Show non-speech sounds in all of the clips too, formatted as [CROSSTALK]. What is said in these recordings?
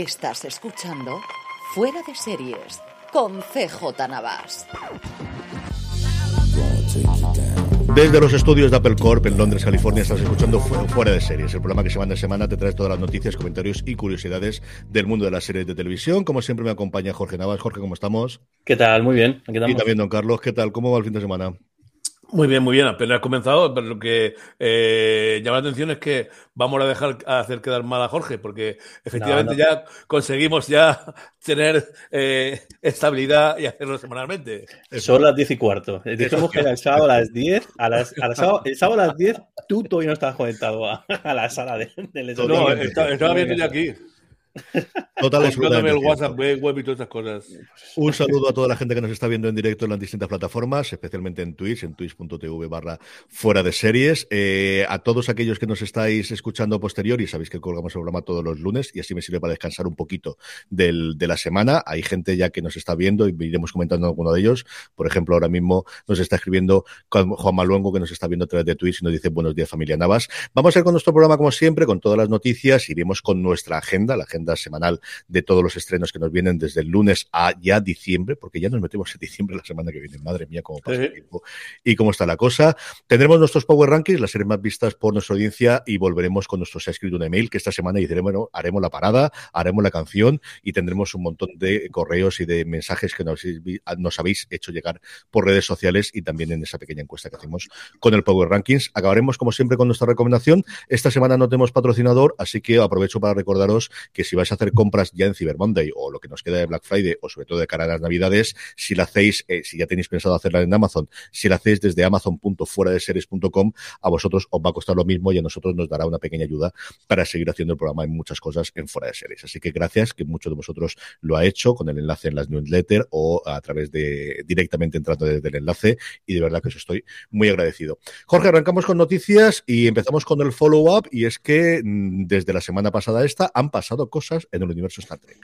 Estás escuchando Fuera de Series con CJ Navas. Desde los estudios de Apple Corp en Londres, California, estás escuchando Fuera de Series, el programa que semana a semana te trae todas las noticias, comentarios y curiosidades del mundo de las series de televisión. Como siempre me acompaña Jorge Navas. Jorge, ¿cómo estamos? ¿Qué tal? Muy bien. Aquí y también don Carlos, ¿qué tal? ¿Cómo va el fin de semana? Muy bien, muy bien. Apenas ha comenzado, pero lo que eh, llama la atención es que vamos a dejar a hacer quedar mal a Jorge, porque efectivamente ya conseguimos ya [LAUGHS] tener eh, estabilidad y hacerlo semanalmente. Son las diez y cuarto. Dijimos que el sábado a las 10, a las, [LAUGHS] a sábado, el sábado a las 10, tú todavía no estabas conectado [LAUGHS] a, la sala de, del No, estaba, estaba viendo ya aquí. Total, el WhatsApp web y todas esas cosas. Un saludo a toda la gente que nos está viendo en directo en las distintas plataformas, especialmente en Twitch, en twitch.tv barra fuera de series. Eh, a todos aquellos que nos estáis escuchando posterior y sabéis que colgamos el programa todos los lunes y así me sirve para descansar un poquito del, de la semana. Hay gente ya que nos está viendo y iremos comentando alguno de ellos. Por ejemplo, ahora mismo nos está escribiendo Juan Maluengo que nos está viendo a través de Twitch y nos dice buenos días familia Navas. Vamos a ir con nuestro programa como siempre, con todas las noticias. Iremos con nuestra agenda, la agenda semanal de todos los estrenos que nos vienen desde el lunes a ya diciembre, porque ya nos metemos en diciembre la semana que viene. Madre mía, cómo pasa el tiempo y cómo está la cosa. Tendremos nuestros Power Rankings, las series más vistas por nuestra audiencia y volveremos con nuestro Se ha escrito un email que esta semana diremos, bueno, haremos la parada, haremos la canción y tendremos un montón de correos y de mensajes que nos, nos habéis hecho llegar por redes sociales y también en esa pequeña encuesta que hacemos con el Power Rankings. Acabaremos, como siempre, con nuestra recomendación. Esta semana no tenemos patrocinador, así que aprovecho para recordaros que si vais a hacer compras ya en Cyber Monday o lo que nos queda de Black Friday o sobre todo de cara a las Navidades, si la hacéis, eh, si ya tenéis pensado hacerla en Amazon, si la hacéis desde amazon.fueradeseries.com, a vosotros os va a costar lo mismo y a nosotros nos dará una pequeña ayuda para seguir haciendo el programa en muchas cosas en Fuera de Series. Así que gracias, que muchos de vosotros lo ha hecho con el enlace en las newsletters o a través de directamente entrando desde el enlace y de verdad que os estoy muy agradecido. Jorge, arrancamos con noticias y empezamos con el follow-up y es que mm, desde la semana pasada esta han pasado cosas en el universo Star Trek.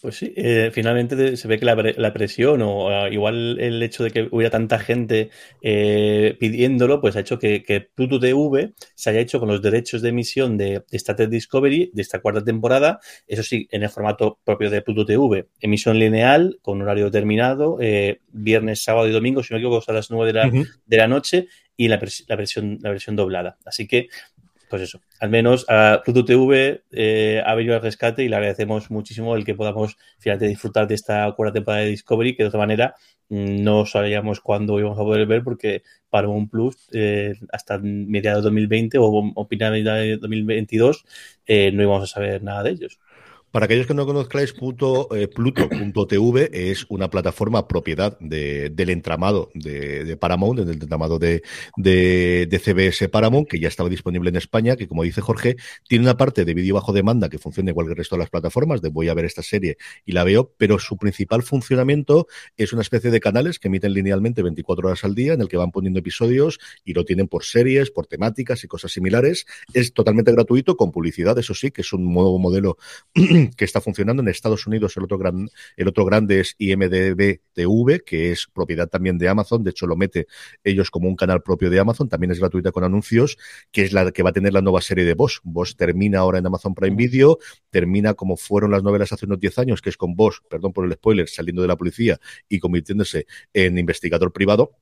Pues sí, eh, finalmente se ve que la, presión o uh, igual el hecho de que hubiera tanta gente eh, pidiéndolo, pues ha hecho que, Pluto TV se haya hecho con los derechos de emisión de, Star Trek Discovery de esta cuarta temporada, eso sí, en el formato propio de Pluto TV, emisión lineal con horario determinado, eh, viernes, sábado y domingo, si no me equivoco, a las 9 de la, de la noche y la, la, versión, la versión doblada. Así que pues eso, al menos a Pluto TV eh, ha venido al rescate y le agradecemos muchísimo el que podamos finalmente disfrutar de esta cuarta temporada de Discovery, que de otra manera mm, no sabíamos cuándo íbamos a poder ver porque para un Plus eh, hasta mediados de 2020 o, o de 2022 eh, no íbamos a saber nada de ellos. Para aquellos que no conozcáis, eh, Pluto.tv es una plataforma propiedad del entramado de, Paramount, del entramado de, CBS Paramount, que ya estaba disponible en España, que como dice Jorge, tiene una parte de vídeo bajo demanda que funciona igual que el resto de las plataformas, de voy a ver esta serie y la veo, pero su principal funcionamiento es una especie de canales que emiten linealmente 24 horas al día, en el que van poniendo episodios y lo tienen por series, por temáticas y cosas similares. Es totalmente gratuito, con publicidad, eso sí, que es un nuevo modelo [CLEARS THROAT] [CLEARS THROAT] que está funcionando. En Estados Unidos el otro, gran, el otro grande es IMDB TV, que es propiedad también de Amazon. De hecho, lo mete ellos como un canal propio de Amazon. También es gratuita con anuncios, que es la que va a tener la nueva serie de Boss. Boss termina ahora en Amazon Prime Video, termina como fueron las novelas hace unos 10 años, que es con Boss, perdón por el spoiler, saliendo de la policía y convirtiéndose en investigador privado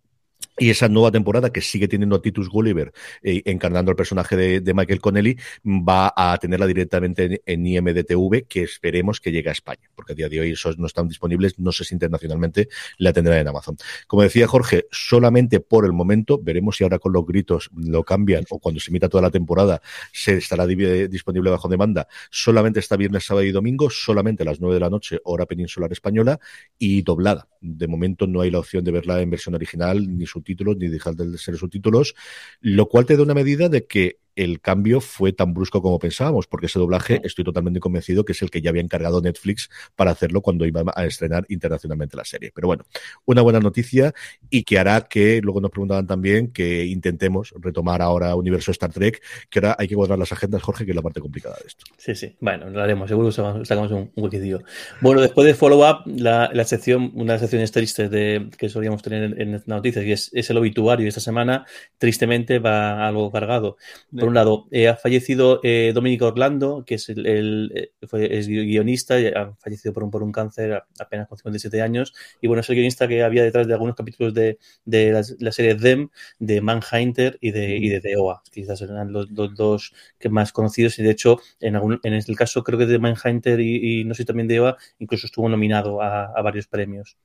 y esa nueva temporada que sigue teniendo a Titus Gulliver eh, encarnando el personaje de, Michael Connelly va a tenerla directamente en, IMDTV que esperemos que llegue a España porque a día de hoy esos no están disponibles no sé si internacionalmente la tendrán en Amazon. Como decía Jorge solamente por el momento veremos si ahora con los gritos lo cambian o cuando se emita toda la temporada se estará disponible bajo demanda. Solamente está viernes sábado y domingo solamente a las 9 de la noche hora peninsular española y doblada. De momento no hay la opción de verla en versión original ni subtítulos ni dejar de ser subtítulos, lo cual te da una medida de que el cambio fue tan brusco como pensábamos, porque ese doblaje estoy totalmente convencido que es el que ya había encargado Netflix para hacerlo cuando iba a estrenar internacionalmente la serie. Pero bueno, una buena noticia y que hará que, luego nos preguntaban también, que intentemos retomar ahora Universo Star Trek, que ahora hay que guardar las agendas, Jorge, que es la parte complicada de esto. Sí, sí, bueno, lo haremos, seguro que sacamos un, un huequitillo. Bueno, después de follow-up, la, la, sección, una de las secciones tristes de, que solíamos tener en, en noticias, y es, es, el obituario, esta semana, tristemente va algo cargado por un lado, eh, ha fallecido eh, Dominico Orlando, que es, el, eh, es guionista, y ha fallecido por un, por un cáncer apenas con 57 años. Y bueno, es el guionista que había detrás de algunos capítulos de, de la, serie Them, de Manhunter y de, y de The OA. Quizás eran los, dos que más conocidos. Y de hecho, en, algún, en el caso, creo que de Manhunter y, no sé también de OA, incluso estuvo nominado a varios premios.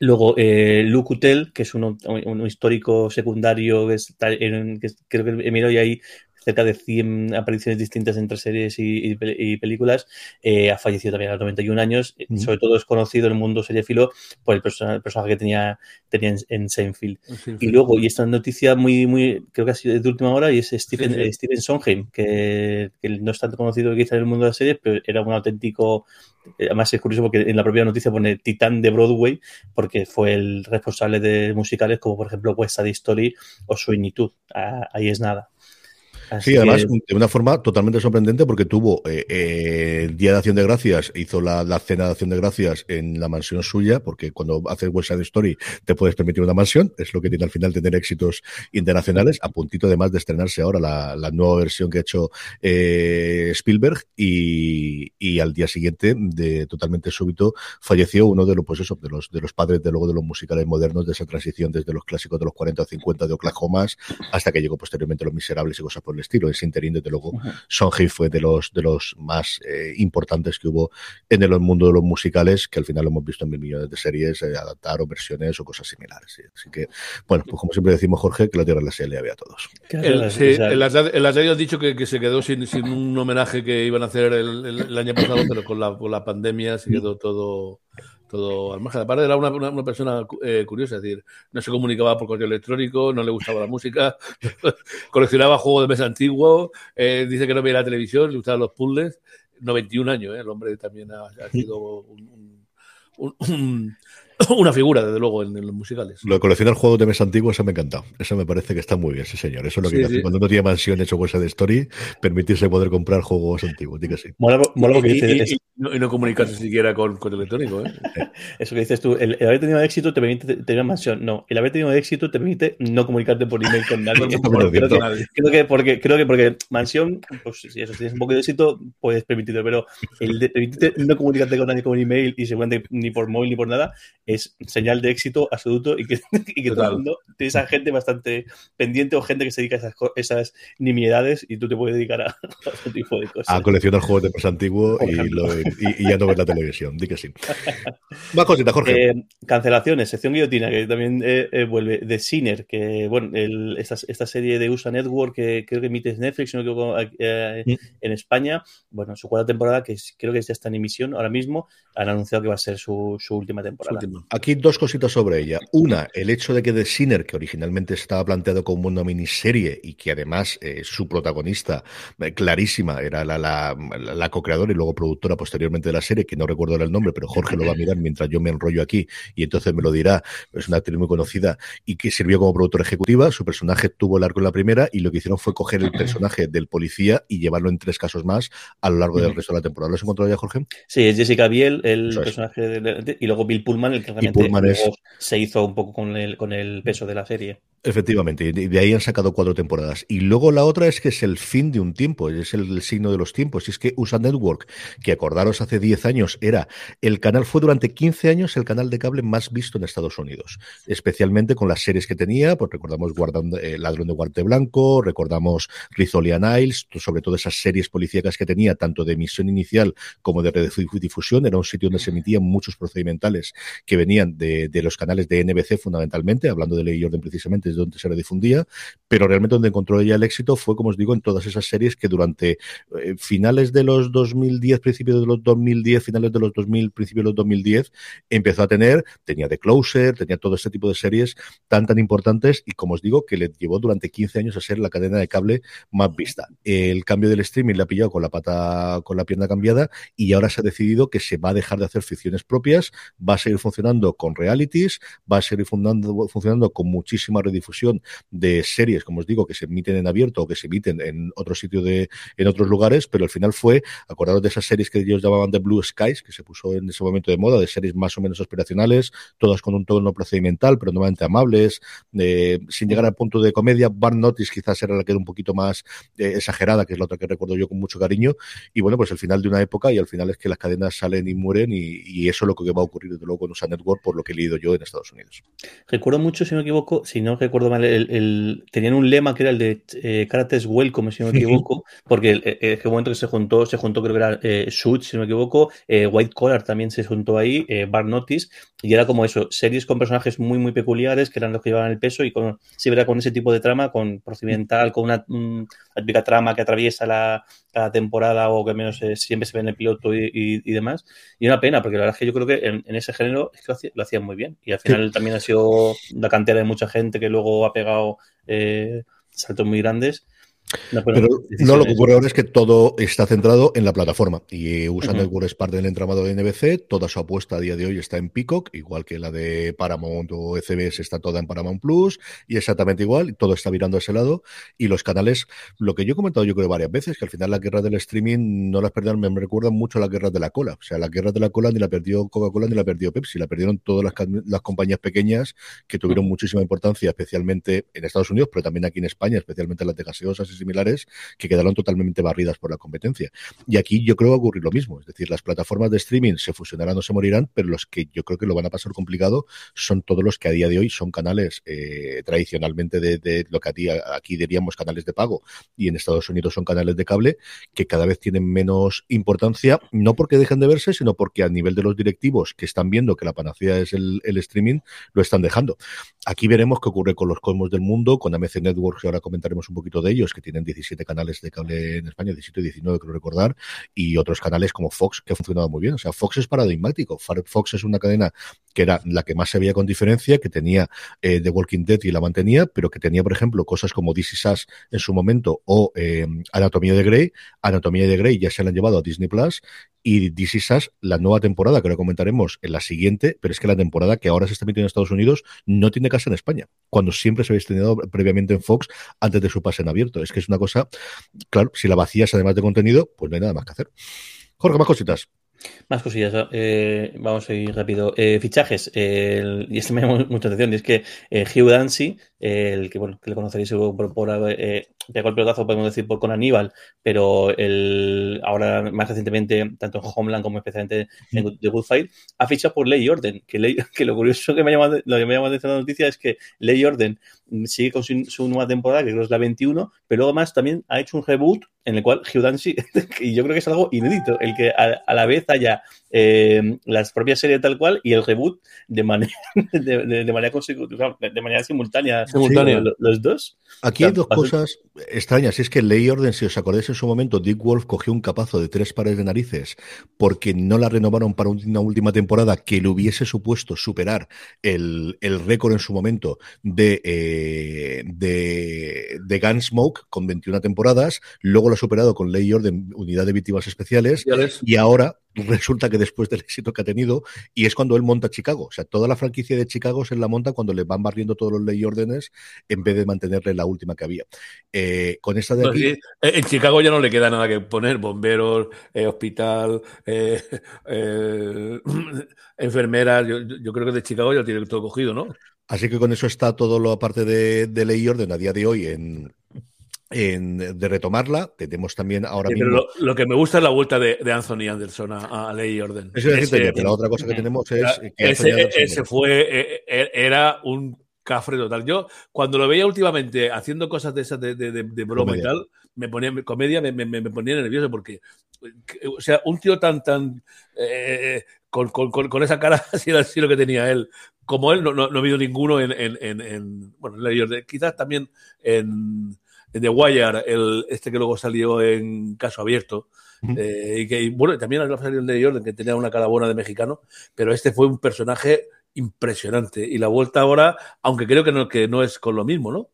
Luego, eh, Luke Utel, que es un, un, histórico secundario que, está en, que creo que Emilio y ahí cerca de 100 apariciones distintas entre series y, películas. Eh, ha fallecido también a los 91 años. Sobre todo es conocido en el mundo seriefilo por el, personaje que tenía, tenía en, Seinfeld. Y luego, y esta noticia muy, muy, creo que ha sido de última hora, y es Stephen, Stephen Sondheim, que, no es tanto conocido quizá en el mundo de las series, pero era un auténtico además es curioso porque en la propia noticia pone titán de Broadway porque fue el responsable de musicales como por ejemplo West Side Story o Sweeney Todd. Ah, ahí es nada sí, además, de una forma totalmente sorprendente porque tuvo eh, eh, el Día de Acción de Gracias, hizo la, cena de Acción de Gracias en la mansión suya, porque cuando haces West Side Story te puedes permitir una mansión, es lo que tiene al final tener éxitos internacionales, a puntito además de estrenarse ahora la, nueva versión que ha hecho eh, Spielberg y, y, al día siguiente, de totalmente súbito, falleció uno de los, pues eso, de los, de los padres de luego de los musicales modernos de esa transición desde los clásicos de los 40 o 50 de Oklahoma hasta que llegó posteriormente Los Miserables y cosas por el estilo. Ese interín, desde luego, uh fue de los, de los más eh, importantes que hubo en el mundo de los musicales, que al final lo hemos visto en mil millones de series, eh, adaptar o versiones o cosas similares. Así que, bueno, pues como siempre decimos, Jorge, que la tierra la se le había a todos. sí, en las, en has dicho que, se quedó sin, sin, un homenaje que iban a hacer el, año pasado, pero con la, con la pandemia se quedó todo todo al margen. Aparte era una, una, persona eh, curiosa, es decir, no se comunicaba por correo electrónico, no le gustaba la música, [LAUGHS] coleccionaba juegos de mesa antiguos, eh, dice que no veía la televisión, le gustaban los puzzles. 91 años, ¿eh? el hombre también ha, sido un, un, [LAUGHS] una figura, desde luego, en, los musicales. Lo de coleccionar juegos de mesa antiguos, eso me ha encantado. Eso me parece que está muy bien, sí, señor. Eso es lo que hace cuando uno tiene mansión hecho cosa de story, permitirse poder comprar juegos antiguos. Diga sí. Mola, lo que dices. Y, no, comunicarse siquiera con, con electrónico. ¿eh? [LAUGHS] Eso que dices tú, el, haber tenido éxito te permite tener mansión. No, el haber tenido éxito te permite no comunicarte por email con nadie. [LAUGHS] creo, que, creo, que, porque, creo que porque mansión, pues si eso tienes un poco de éxito, puedes permitirlo, pero el de permitirte no comunicarte con nadie con email y seguramente ni por móvil ni por nada, es señal de éxito absoluto y que, [LAUGHS] y que todo el mundo tienes a gente bastante pendiente o gente que se dedica a esas, esas nimiedades y tú te puedes dedicar [LAUGHS] a, otro tipo de cosas. A coleccionar juegos de presa antiguo y, ya no ver la televisión. Di que sí. [LAUGHS] Más cositas, Jorge. Eh, cancelaciones, sección guillotina, que también eh, eh, vuelve. The Sinner, que bueno, esta, esta, serie de USA Network que creo que emite Netflix, no mm. en España. Bueno, su cuarta temporada, que creo que ya está en emisión ahora mismo, han anunciado que va a ser su, su última temporada. Su última. Aquí dos cositas sobre ella. Una, el hecho de que The Sinner, que originalmente estaba planteado como una miniserie y que además eh, su protagonista, eh, clarísima, era la, la, la co-creadora y luego productora posteriormente de la serie, que no recuerdo el nombre, pero Jorge lo va a mirar mientras yo me enrollo aquí y entonces me lo dirá. Es una actriz muy conocida y que sirvió como productora ejecutiva. Su personaje tuvo el arco en la primera y lo que hicieron fue coger el personaje del policía y llevarlo en tres casos más a lo largo del resto de la temporada. ¿Lo has encontrado ya, Jorge? Sí, es Jessica Biel, el personaje de, y luego Bill Pullman, el que se hizo un poco con el, con el peso de la serie. Efectivamente, y de ahí han sacado cuatro temporadas. Y luego la otra es que es el fin de un tiempo, es el, signo de los tiempos. Y es que USA Network, que acordaros hace 10 años, era el canal, fue durante 15 años el canal de cable más visto en Estados Unidos, especialmente con las series que tenía, pues recordamos Guardando, eh, Ladrón de Guarte Blanco, recordamos Rizolian Isles, sobre todo esas series policíacas que tenía, tanto de emisión inicial como de difusión, era un sitio donde se emitían muchos procedimentales que venían de, de los canales de NBC fundamentalmente, hablando de ley y orden precisamente de donde se redifundía, pero realmente donde encontró ella el éxito fue, como os digo, en todas esas series que durante eh, finales de los 2010, principios de los 2010, finales de los 2000, principios de los 2010, empezó a tener, tenía The Closer, tenía todo este tipo de series tan, tan importantes y, como os digo, que le llevó durante 15 años a ser la cadena de cable más vista. El cambio del streaming le ha pillado con la pata, con la pierna cambiada y ahora se ha decidido que se va a dejar de hacer ficciones propias, va a seguir funcionando con realities, va a seguir funcionando, funcionando con muchísima difusión de series, como os digo, que se emiten en abierto o que se emiten en otro sitio de, en otros lugares, pero al final fue, acordaros de esas series que ellos llamaban de Blue Skies, que se puso en ese momento de moda, de series más o menos aspiracionales, todas con un tono procedimental, pero nuevamente amables, eh, sin llegar al punto de comedia. Barn Notice quizás era la que era un poquito más eh, exagerada, que es la otra que recuerdo yo con mucho cariño. Y bueno, pues el final de una época y al final es que las cadenas salen y mueren y, y eso es lo que va a ocurrir desde luego con USA Network, por lo que he leído yo en Estados Unidos. Recuerdo mucho, si no me equivoco, si no recuerdo mal, el, tenían un lema que era el de eh, Karate's Welcome, si no me equivoco, porque el, el, momento que se juntó, se juntó creo que era eh, Shoot, si no me equivoco, eh, White Collar también se juntó ahí, eh, Bar Notice, y era como eso, series con personajes muy, muy peculiares, que eran los que llevaban el peso, y con, si era con ese tipo de trama, con procedimental, con una, típica trama que atraviesa la, temporada o que menos eh, siempre se ve en el piloto y, y, y, demás. Y una pena, porque la verdad es que yo creo que en, en ese género es que lo, hacía, lo hacían muy bien. Y al final sí. también ha sido la cantera de mucha gente que luego ha pegado eh, saltos muy grandes no, pero, pero no, lo que ocurre ahora es que todo está centrado en la plataforma y USA uh -huh. Network es parte del entramado de NBC, toda su apuesta a día de hoy está en Peacock, igual que la de Paramount o CBS está toda en Paramount Plus y exactamente igual, todo está virando a ese lado y los canales, lo que yo he comentado yo creo varias veces, que al final la guerra del streaming no las perdieron, me recuerdan mucho a la guerra de la cola, o sea, la guerra de la cola ni la perdió Coca-Cola ni la perdió Pepsi, la perdieron todas las, las compañías pequeñas que tuvieron uh -huh. muchísima importancia, especialmente en Estados Unidos, pero también aquí en España, especialmente las de gaseosas similares, que quedaron totalmente barridas por la competencia. Y aquí yo creo que va a ocurrir lo mismo, es decir, las plataformas de streaming se fusionarán o se morirán, pero los que yo creo que lo van a pasar complicado son todos los que a día de hoy son canales eh, tradicionalmente de, lo que aquí, diríamos canales de pago y en Estados Unidos son canales de cable que cada vez tienen menos importancia, no porque dejen de verse, sino porque a nivel de los directivos que están viendo que la panacea es el, streaming, lo están dejando. Aquí veremos qué ocurre con los cosmos del mundo, con AMC Networks, que ahora comentaremos un poquito de ellos, que tienen 17 canales de cable en España, 17 y 19 creo recordar, y otros canales como Fox que ha funcionado muy bien. O sea, Fox es paradigmático. Fox es una cadena que era la que más se veía con diferencia, que tenía eh, The Walking Dead y la mantenía, pero que tenía, por ejemplo, cosas como This Is Us en su momento o eh, Anatomía de Grey. Anatomía de Grey ya se la han llevado a Disney Plus y This Is Us, la nueva temporada, que ahora comentaremos en la siguiente, pero es que la temporada que ahora se está emitiendo en Estados Unidos no tiene casa en España, cuando siempre se había estrenado previamente en Fox antes de su pase en abierto. Es que es una cosa, claro, si la vacías además de contenido, pues no hay nada más que hacer. Jorge, más cositas. Más cosillas, eh, vamos a ir rápido. Eh, fichajes, eh, y este me llama mucha atención, y es que eh, Hugh Dancy, el que bueno, que le conoceréis por, por eh, pegó el pelotazo, podemos decir, por con Aníbal, pero el, ahora más recientemente, tanto en Homeland como especialmente en The Good Fight, ha fichado por Ley Orden, que, Ley, [LAUGHS] que lo curioso que me llama, lo que me llama de esta noticia es que Ley Orden sigue con su, nueva temporada, que creo es la 21, pero luego más también ha hecho un reboot en el cual Hugh Dancy, [LAUGHS] y yo creo que es algo inédito, el que a la vez empieza ya eh, las propias series tal cual y el reboot de, manera [LAUGHS] de, manera consecutiva, de manera simultánea, simultánea. Los, dos. Aquí hay dos cosas extrañas. Es que Ley Orden, si os acordáis en su momento, Dick Wolf cogió un capazo de tres pares de narices porque no la renovaron para una última temporada que le hubiese supuesto superar el, el récord en su momento de, eh, de, de Gunsmoke con 21 temporadas. Luego lo ha superado con Ley Orden, Unidad de Víctimas Especiales. Y ahora resulta que después del éxito que ha tenido, y es cuando él monta Chicago. O sea, toda la franquicia de Chicago se la monta cuando le van barriendo todos los ley órdenes en vez de mantenerle la última que había. Eh, con esta de aquí. Eh, en Chicago ya no le queda nada que poner: bomberos, eh, hospital, [LAUGHS] enfermeras. Yo, creo que de Chicago ya tiene todo cogido, ¿no? Así que con eso está todo lo aparte de, de ley y orden a día de hoy en, de retomarla. Tenemos también ahora mismo. lo, que me gusta es la vuelta de, Anthony Anderson a, Ley y Orden. Eso es pero la otra cosa que tenemos es. Que ese, fue. Eh, eh, era un cafre total. Yo, cuando lo veía últimamente haciendo cosas de esas de, de, broma y tal, me ponía comedia, me, me, ponía nervioso porque. O sea, un tío tan, tan. Eh, con, con, con, esa cara [LAUGHS] así, así lo que tenía él. Como él, no, no, ha habido ninguno en, en, en, en bueno, en Ley y Orden. Quizás también en de Wire, el, este que luego salió en caso abierto. Eh, y que, bueno, también salido en de Jordan, que tenía una cara buena de mexicano, pero este fue un personaje impresionante. Y la vuelta ahora, aunque creo que no, que no es con lo mismo, ¿no?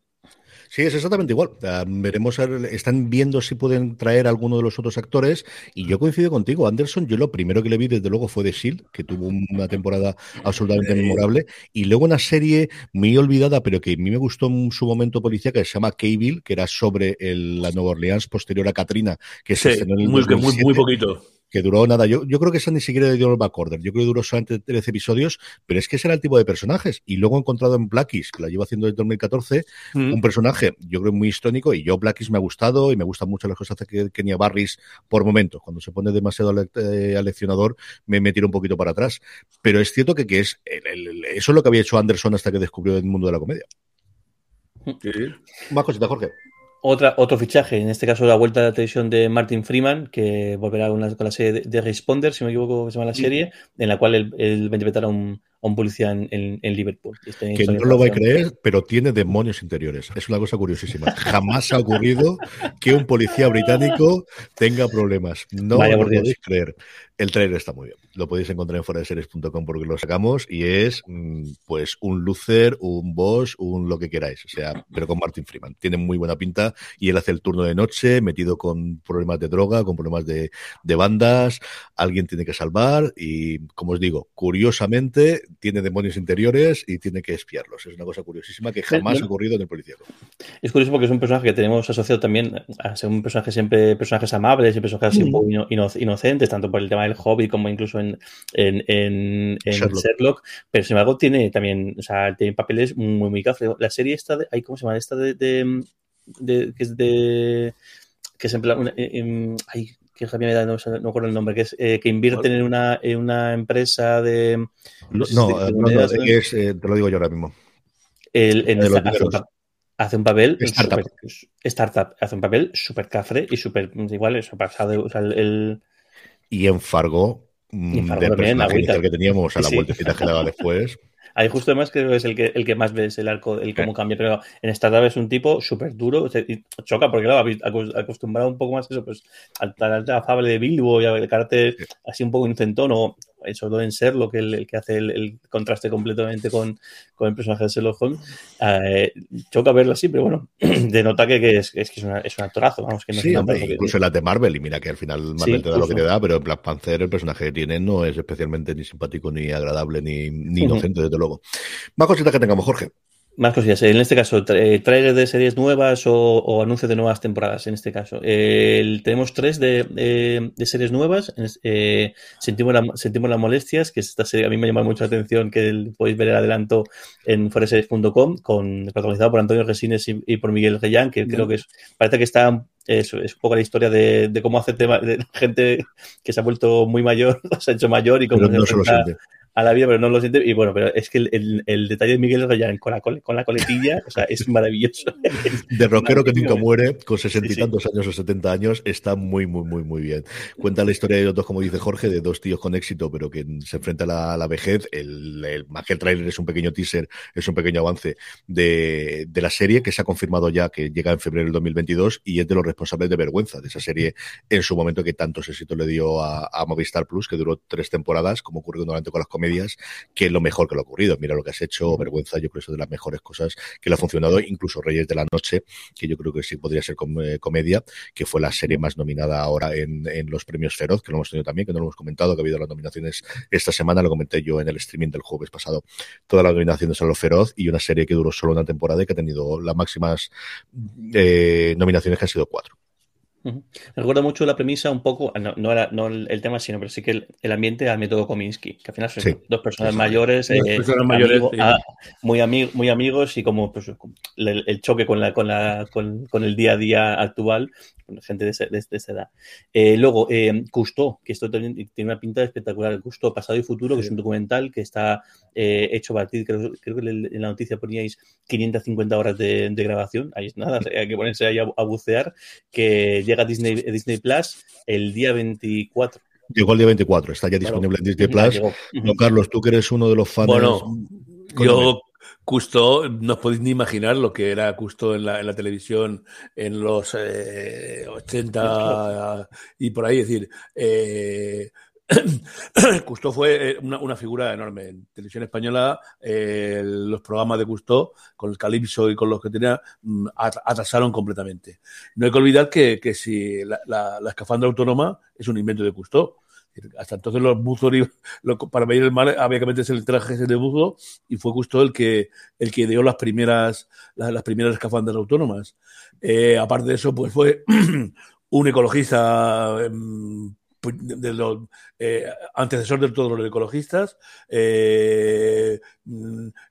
Sí, es exactamente igual. veremos, están viendo si pueden traer a alguno de los otros actores y yo coincido contigo, Anderson. Yo lo primero que le vi, desde luego, fue de Shield, que tuvo una temporada absolutamente memorable, y luego una serie muy olvidada, pero que a mí me gustó en su momento policía, que se llama Cable, que era sobre la Nueva Orleans posterior a Katrina, que se muy, muy, muy poquito que duró nada. Yo, yo creo que esa ni siquiera le dio el backorder. Yo creo que duró solamente 13 episodios, pero es que ese era el tipo de personajes. Y luego he encontrado en Blackis, que la llevo haciendo desde 2014, mm. un personaje, yo creo, muy histórico. Y yo, Blackis, me ha gustado y me gustan mucho las cosas que Kenia Barris por momentos. Cuando se pone demasiado eh, aleccionador, me, me tiro un poquito para atrás. Pero es cierto que, que es eso es lo que había hecho Anderson hasta que descubrió el mundo de la comedia. Sí. Más cositas, Jorge. Otra, otro fichaje, en este caso la vuelta de la televisión de Martin Freeman, que volverá con la, serie de, Responder, si me equivoco, que se llama la serie, en la cual él, él va a interpretar a un, un policía en, en, Liverpool. Este que no lo va a creer, pero tiene demonios interiores. Es una cosa curiosísima. Jamás ha ocurrido que un policía británico tenga problemas. No lo podéis creer. El trailer está muy bien. Lo podéis encontrar en foradeseries.com porque lo sacamos y es mm, pues un Lucer, un Boss, un lo que queráis. O sea, pero con Martin Freeman. Tiene muy buena pinta y él hace el turno de noche metido con problemas de droga, con problemas de, de bandas. Alguien tiene que salvar y, como os digo, curiosamente tiene demonios interiores y tiene que espiarlos. Es una cosa curiosísima que jamás ha ocurrido en el policía. Es curioso porque es un personaje que tenemos asociado también a ser un personaje siempre, personajes amables y personajes un poco inocentes, tanto por el tema del hobby como incluso en, en, Sherlock. Pero sin embargo tiene también, o sea, tiene papeles muy, muy cafre. La serie esta de, ¿cómo se llama? Esta de, de, que es de que es en plan, que Javier me no, no acuerdo el nombre, que es eh, que invierten en una, en una empresa de. No, no, no, es, eh, te lo digo yo ahora mismo. El, en esta, hace, un, hace, un, papel. Startup. Super, startup. Hace un papel súper cafre y súper. Igual, eso pasado. O sea, el, y en Fargo, y en mm, Fargo también, que teníamos a la sí. vueltecita que daba después. [LAUGHS] Ahí justo además creo que es el que, el que más ves el arco, el cómo cambia, pero en Startup es un tipo súper duro, y choca porque claro, acostumbrado un poco más a eso, pues al carácter afable de Bilbo y al carácter así un poco inocentón o todo en Sherlock, el, el que hace el, contraste completamente con, con, el personaje de Sherlock Holmes, eh, choca verlo así, pero bueno, [CLEARS THROAT] denota que, que, es, es, que es, una, es un actorazo, vamos, que no sí, hombre, incluso en la de Marvel, y mira que al final Marvel te da lo que te da, pero en Black Panther el personaje que tiene no es especialmente ni simpático, ni agradable, ni, ni inocente, desde luego. Más cositas que tengamos, Jorge. Más cosillas. En este caso, eh, trailer de series nuevas o, o, anuncios de nuevas temporadas. En este caso, tenemos tres de, eh, de series nuevas. Eh, sentimos, la, sentimos las molestias, que esta serie a mí me llama mucho la atención, que podéis ver el adelanto en foreseries.com, con protagonizado por Antonio Resines y, por Miguel Reyán, que creo que es, parece que está es, es, un poco la historia de, de cómo hace tema de gente que se ha vuelto muy mayor, [LAUGHS] se ha hecho mayor y cómo se a la vida, pero no lo siente. Y bueno, pero es que el, el, detalle de Miguel Rayán con la, con la coletilla, o sea, es maravilloso. [LAUGHS] De rockero que nunca muere, con sesenta y tantos años o setenta años, está muy, muy, muy, muy bien. Cuenta la historia de dos, como dice Jorge, de dos tíos con éxito, pero que se enfrentan a la, vejez. El, el, más que el trailer es un pequeño teaser, es un pequeño avance de, de la serie que se ha confirmado ya que llega en febrero del 2022 y es de los responsables de vergüenza de esa serie en su momento que tantos éxitos le dio a, a Movistar Plus, que duró tres temporadas, como ocurrió normalmente con las comedias, que es lo mejor que lo ha ocurrido. Mira lo que has hecho, vergüenza, yo creo que es de las mejores cosas que le ha funcionado, incluso Reyes de la Noche, que yo creo que sí podría ser com eh, comedia, que fue la serie más nominada ahora en, en, los premios Feroz, que lo hemos tenido también, que no lo hemos comentado, que ha habido las nominaciones esta semana, lo comenté yo en el streaming del jueves pasado, todas las nominaciones a los Feroz y una serie que duró solo una temporada y que ha tenido las máximas eh, nominaciones que han sido cuatro. Uh Recuerdo mucho la premisa, un poco, no, no, era, no el tema, sino pero sí que el, el ambiente al método Kominsky, que al final son sí. dos personas mayores, eh, personas mayores amigo, sí. a, muy, ami muy amigos y como pues, el, el, choque con, la, con, la, con, con, el día a día actual, con gente de, ese, de, de esa edad. Eh, luego, eh, Cousteau, que esto también tiene una pinta espectacular, Cousteau, Pasado y Futuro, que es un documental que está eh, hecho a partir, creo, creo, que en la noticia poníais 550 horas de, de grabación, ahí es nada, hay que ponerse ahí a, a bucear, que llega a Disney, Disney Plus el día 24. Llegó el día 24, está ya disponible claro. en Disney Plus. No, Carlos, tú que eres uno de los fans. Bueno, yo Custo, no os podéis ni imaginar lo que era Custo en la, en la televisión en los eh, 80 y por ahí, es decir, eh, [COUGHS] Custo fue una, una, figura enorme. En televisión española, eh, los programas de Custo, con el Calipso y con los que tenía, mm, atrasaron completamente. No hay que olvidar que, que si la, la, escafandra autónoma es un invento de Custo. Hasta entonces los buzos, para medir el mar, había que meterse el traje de buzo y fue Custo el que, el que dio las primeras, las, primeras escafandras autónomas. Eh, aparte de eso, pues fue [COUGHS] un ecologista eh, de los eh, antecesor de todos los ecologistas, eh,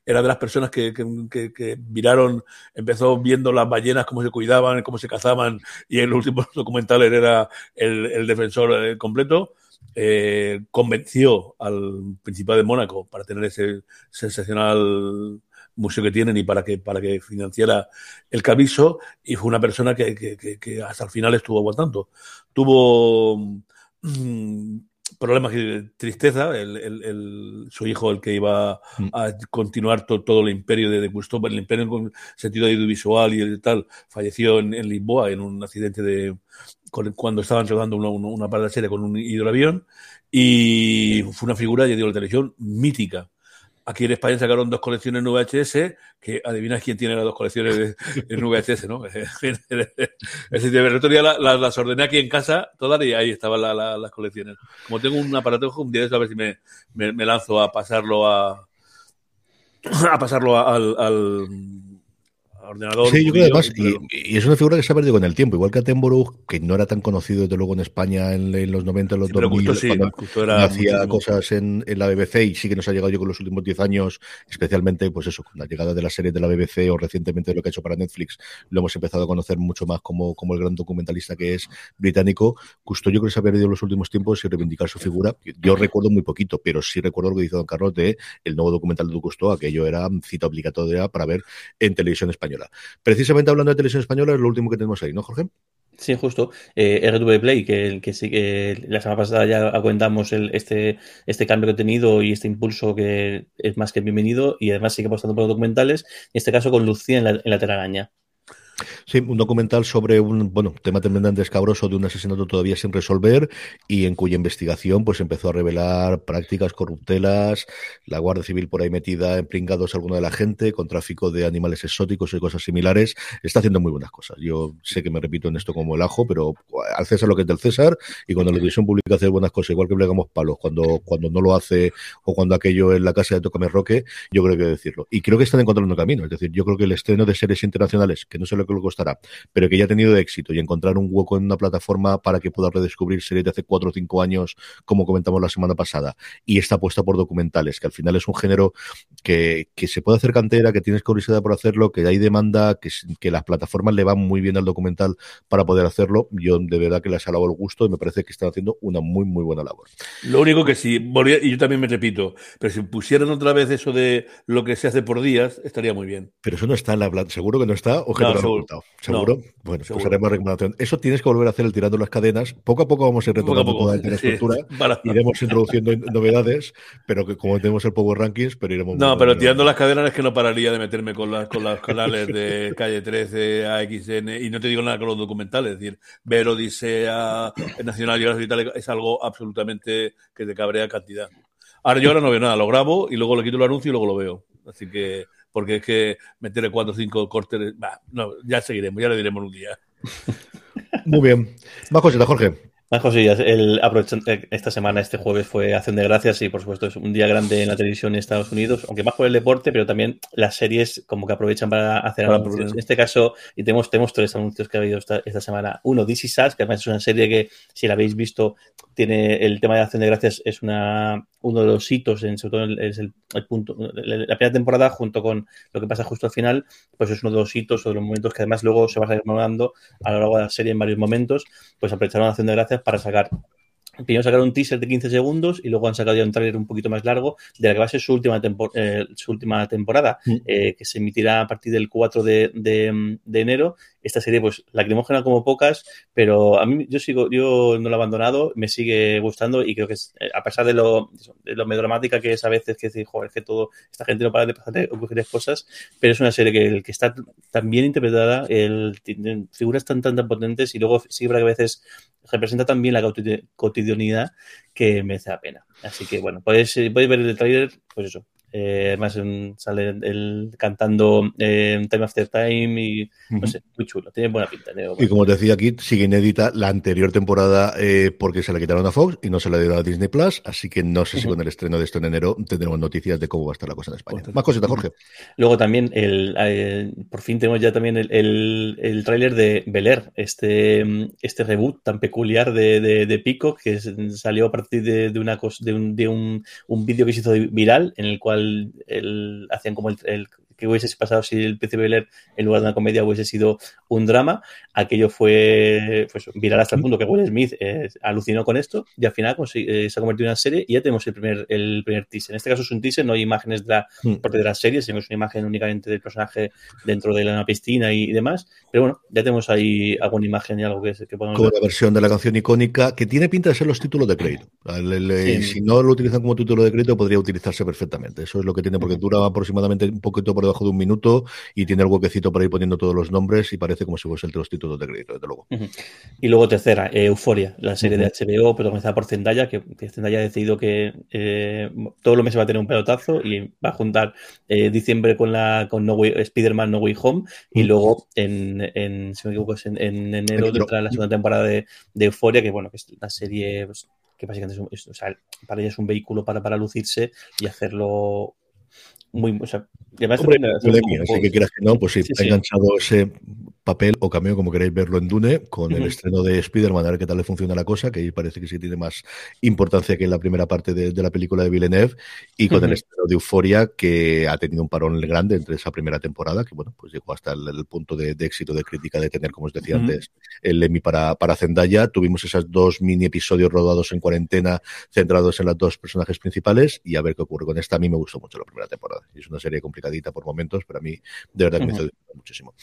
era de las personas que, que, que, miraron, empezó viendo las ballenas, cómo se cuidaban, cómo se cazaban, y en los últimos [LAUGHS] documentales era el, el defensor eh, completo. Eh, convenció al Principado de Mónaco para tener ese sensacional museo que tienen y para que, para que financiara el Cabiso y fue una persona que, que, que hasta el final estuvo aguantando. Tuvo Mm, problemas y tristeza. El, el, el, su hijo, el que iba Mm. a continuar to, todo el imperio de, de Gusto, el imperio en sentido audiovisual y el tal, falleció en, en Lisboa en un accidente de con, cuando estaban rodando una, una, una parada serie con un hidroavión y fue una figura, ya digo, de televisión mítica. Aquí en España sacaron dos colecciones en VHS, que adivinas quién tiene las dos colecciones en VHS, ¿no? [LAUGHS] es decir, el otro las, ordené aquí en casa todas y ahí estaban la, la, las colecciones. Como tengo un aparato, un día a ver si me, me, me, lanzo a pasarlo a a pasarlo al, al ordenador. Sí, yo creo además, y, y, es una figura que se ha perdido con el tiempo, igual que Attenborough, que no era tan conocido desde luego en España en, en los 90, en los sí, 2000, Gusto, sí, cuando era hacía muchísimo. cosas en, en, la BBC y sí que nos ha llegado yo con los últimos 10 años, especialmente pues eso, con la llegada de la serie de la BBC o recientemente de lo que ha hecho para Netflix, lo hemos empezado a conocer mucho más como, como el gran documentalista que es británico. Justo yo creo que se ha perdido en los últimos tiempos y reivindicar su figura. Yo recuerdo muy poquito, pero sí recuerdo lo que dice Don Carlos de el nuevo documental de Ducusto, aquello era cita obligatoria para ver en televisión española. Precisamente precisamente hablando de televisión española, es lo último que tenemos ahí, ¿no, Jorge? Sí, justo. Eh, RTV Play, que, que sí que la semana pasada ya comentamos el, este, este cambio que ha tenido y este impulso que es más que bienvenido y además sigue apostando por los documentales, en este caso con Lucía en la, en la telaraña. Sí, un documental sobre un bueno tema tremendamente escabroso de un asesinato todavía sin resolver y en cuya investigación pues empezó a revelar prácticas corruptelas, la Guardia Civil por ahí metida en pringados alguna de la gente, con tráfico de animales exóticos y cosas similares. Está haciendo muy buenas cosas. Yo sé que me repito en esto como el ajo, pero al César lo que es del César y cuando la televisión pública hace buenas cosas, igual que plegamos palos, cuando, cuando no lo hace o cuando aquello en la casa de Tócame Roque, yo creo que decirlo. Y creo que están encontrando un camino. Es decir, yo creo que el estreno de series internacionales, que no sé lo que que lo costará, pero que ya ha tenido éxito y encontrar un hueco en una plataforma para que pueda redescubrir series de hace cuatro o cinco años, como comentamos la semana pasada, y está puesta por documentales, que al final es un género que, que se puede hacer cantera, que tienes curiosidad por hacerlo, que hay demanda, que, que las plataformas le van muy bien al documental para poder hacerlo. Yo de verdad que les ha dado el gusto y me parece que están haciendo una muy, muy buena labor. Lo único que sí, y yo también me repito, pero si pusieran otra vez eso de lo que se hace por días, estaría muy bien. Pero eso no está en la seguro que no está o no, seguro. ¿Seguro? bueno, pues haremos recomendación. Eso tienes que volver a hacer el tirando las cadenas. Poco a poco vamos a ir retomando toda la estructura. [LAUGHS] Iremos introduciendo novedades, pero que como tenemos el Power Rankings, pero iremos. No, pero tirando las cadenas es que no pararía de meterme con, las, con los canales de [LAUGHS] Calle 13, AXN, y no te digo nada con los documentales. Es decir, ver Odisea, Nacional y tal, es algo absolutamente que te cabrea cantidad. Ahora yo ahora no veo nada, lo grabo y luego le quito el anuncio y luego lo veo. Así que, porque es que meterle cuatro o cinco cortes, no, ya seguiremos, ya le diremos un día. Muy bien. Más cositas, Jorge. Más cosillas. El, eh, esta semana, este jueves, fue Acción de Gracias y, por supuesto, es un día grande en la televisión en Estados Unidos, aunque más por el deporte, pero también las series como que aprovechan para hacer anuncios. En este caso, y tenemos, tenemos tres anuncios que ha habido esta, esta semana. Uno, DC Sass, que además es una serie que, si la habéis visto, tiene el tema de Acción de Gracias, es una uno de los hitos, en, sobre todo es el, punto, la primera temporada junto con lo que pasa justo al final, pues es uno de los hitos o de los momentos que además luego se va a ir rememorando a lo largo de la serie en varios momentos, pues aprovecharon la acción de gracias para sacar Primero sacaron un teaser de 15 segundos y luego han sacado ya un trailer un poquito más largo de la que va a ser su última, eh, su última temporada, mm. eh, que se emitirá a partir del 4 de, de, enero. Esta serie, pues, lacrimógena como pocas, pero a mí yo sigo, yo no la he abandonado, me sigue gustando y creo que es, eh, a pesar de lo, de lo melodramática que es a veces, que decir, joder, que todo, esta gente no para de pasar ocurrir cosas, pero es una serie que, que está tan bien interpretada, el, tiene figuras tan, tan, tan potentes y luego sí que a veces representa también la cotidianidad que merece la pena. Así que bueno, podéis, podéis ver el trailer, pues eso, eh, además sale el, cantando eh, Time After Time y no sé, muy chulo, tiene buena pinta. Y como te decía aquí, sigue inédita la anterior temporada eh, porque se la quitaron a Fox y no se la dieron a Disney Plus, así que no sé si con el estreno de esto en enero tendremos noticias de cómo va a estar la cosa en España. Más cositas, Jorge. Luego también, el, por fin tenemos ya también el, el, el tráiler de Bel este, este reboot tan peculiar de, de, de Pico que salió a partir de, de una de un, de un, un vídeo que se hizo viral en el cual el, hacían como el, que hubiese pasado si el Príncipe Bel en lugar de una comedia hubiese sido un drama. Aquello fue pues, viral hasta el punto que Will Smith eh, alucinó con esto y al final eh, se ha convertido en una serie y ya tenemos el primer, el primer teaser. En este caso es un teaser, no hay imágenes de la mm. parte de la serie, sino es una imagen únicamente del personaje dentro de la piscina y, demás. Pero bueno, ya tenemos ahí alguna imagen y algo que, que podemos Con la versión de la canción icónica que tiene pinta de ser los títulos de crédito. Si no lo utilizan como título de crédito, podría utilizarse perfectamente. Eso es lo que tiene, porque dura aproximadamente un poquito por debajo de un minuto y tiene el huequecito para ir poniendo todos los nombres y parece como si fuese el los títulos de crédito, desde luego. Y luego tercera, eh, Euforia, la serie de HBO protagonizada por Zendaya, que, Zendaya ha decidido que eh, todos los meses va a tener un pelotazo y va a juntar eh, diciembre con la con no Spider-Man No Way Home y luego en, en, si me equivoco, en, en enero entra la segunda temporada de, de, Euforia, que bueno, que es la serie pues, que básicamente es, o sea, para ella es un vehículo para, para lucirse y hacerlo muy, o sea, además así que quieras que no, pues sí, ha enganchado ese papel o cambio, como queréis verlo en Dune, con el estreno de Spider-Man, a ver qué tal le funciona la cosa, que ahí parece que sí tiene más importancia que en la primera parte de, la película de Villeneuve, y con el estreno de Euforia, que ha tenido un parón grande entre esa primera temporada, que bueno, pues llegó hasta el, punto de, éxito de crítica de tener, como os decía antes, el Emmy para, para Zendaya. Tuvimos esos dos mini episodios rodados en cuarentena, centrados en las dos personajes principales, y a ver qué ocurre con esta. A mí me gustó mucho la primera temporada. Es una serie complicadita por momentos, pero a mí de verdad que me hizo muchísimo.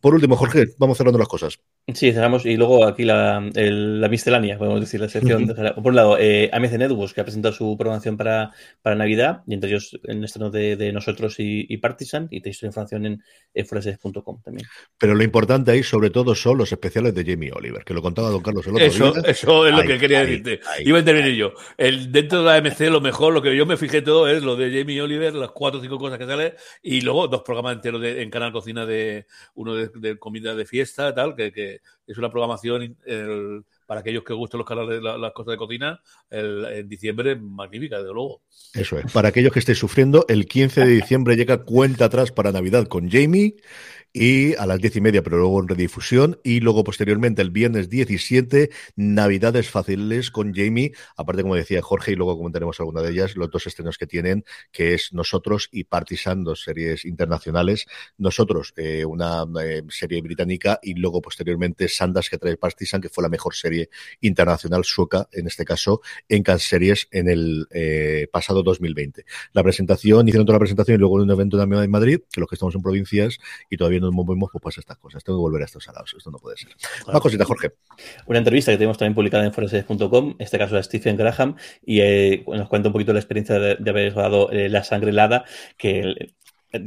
Por último, Jorge, vamos cerrando las cosas. Sí, cerramos. Y luego aquí la, la miscelánea, podemos decir, la sección. [LAUGHS] Por un lado, eh, AMC Networks, que ha presentado su programación para, para Navidad, y entre ellos en estreno de, de Nosotros y, Partisan, y tenéis información en, en también. Pero lo importante ahí, sobre todo, son los especiales de Jamie Oliver, que lo contaba don Carlos el otro eso, día. Eso es lo que quería decirte. Iba a intervenir yo. El, dentro de la AMC, lo mejor, lo que yo me fijé todo es lo de Jamie Oliver, las cuatro o cinco cosas que sale, y luego dos programas enteros de, en Canal Cocina de uno de, comida de fiesta, tal, que, es una programación para aquellos que gusten los canales, las, las cosas de cocina, en diciembre magnífica, desde luego. Eso es. Para aquellos que estéis sufriendo, el 15 de diciembre llega cuenta atrás para Navidad con Jamie y a las diez y media, pero luego en redifusión. Y luego, posteriormente, el viernes 17, Navidades Fáciles con Jamie. Aparte, como decía Jorge, y luego comentaremos alguna de ellas, los dos estrenos que tienen, que es Nosotros y Partisan, dos series internacionales. Nosotros, eh, una eh, serie británica, y luego, posteriormente, Sandas, que trae Partisan, que fue la mejor serie internacional sueca, en este caso, en Can Series en el eh, pasado 2020. La presentación, hicieron toda la presentación y luego un evento también en Madrid, que los que estamos en provincias y todavía no nos movemos, pues pasa estas cosas. Tengo que volver a estos salados. Esto no puede ser. Más cositas, Jorge. Una entrevista que tenemos también publicada en foreseries.com, en este caso a Stephen Graham, y eh, nos cuenta un poquito la experiencia de, haber dado eh, la sangre helada, que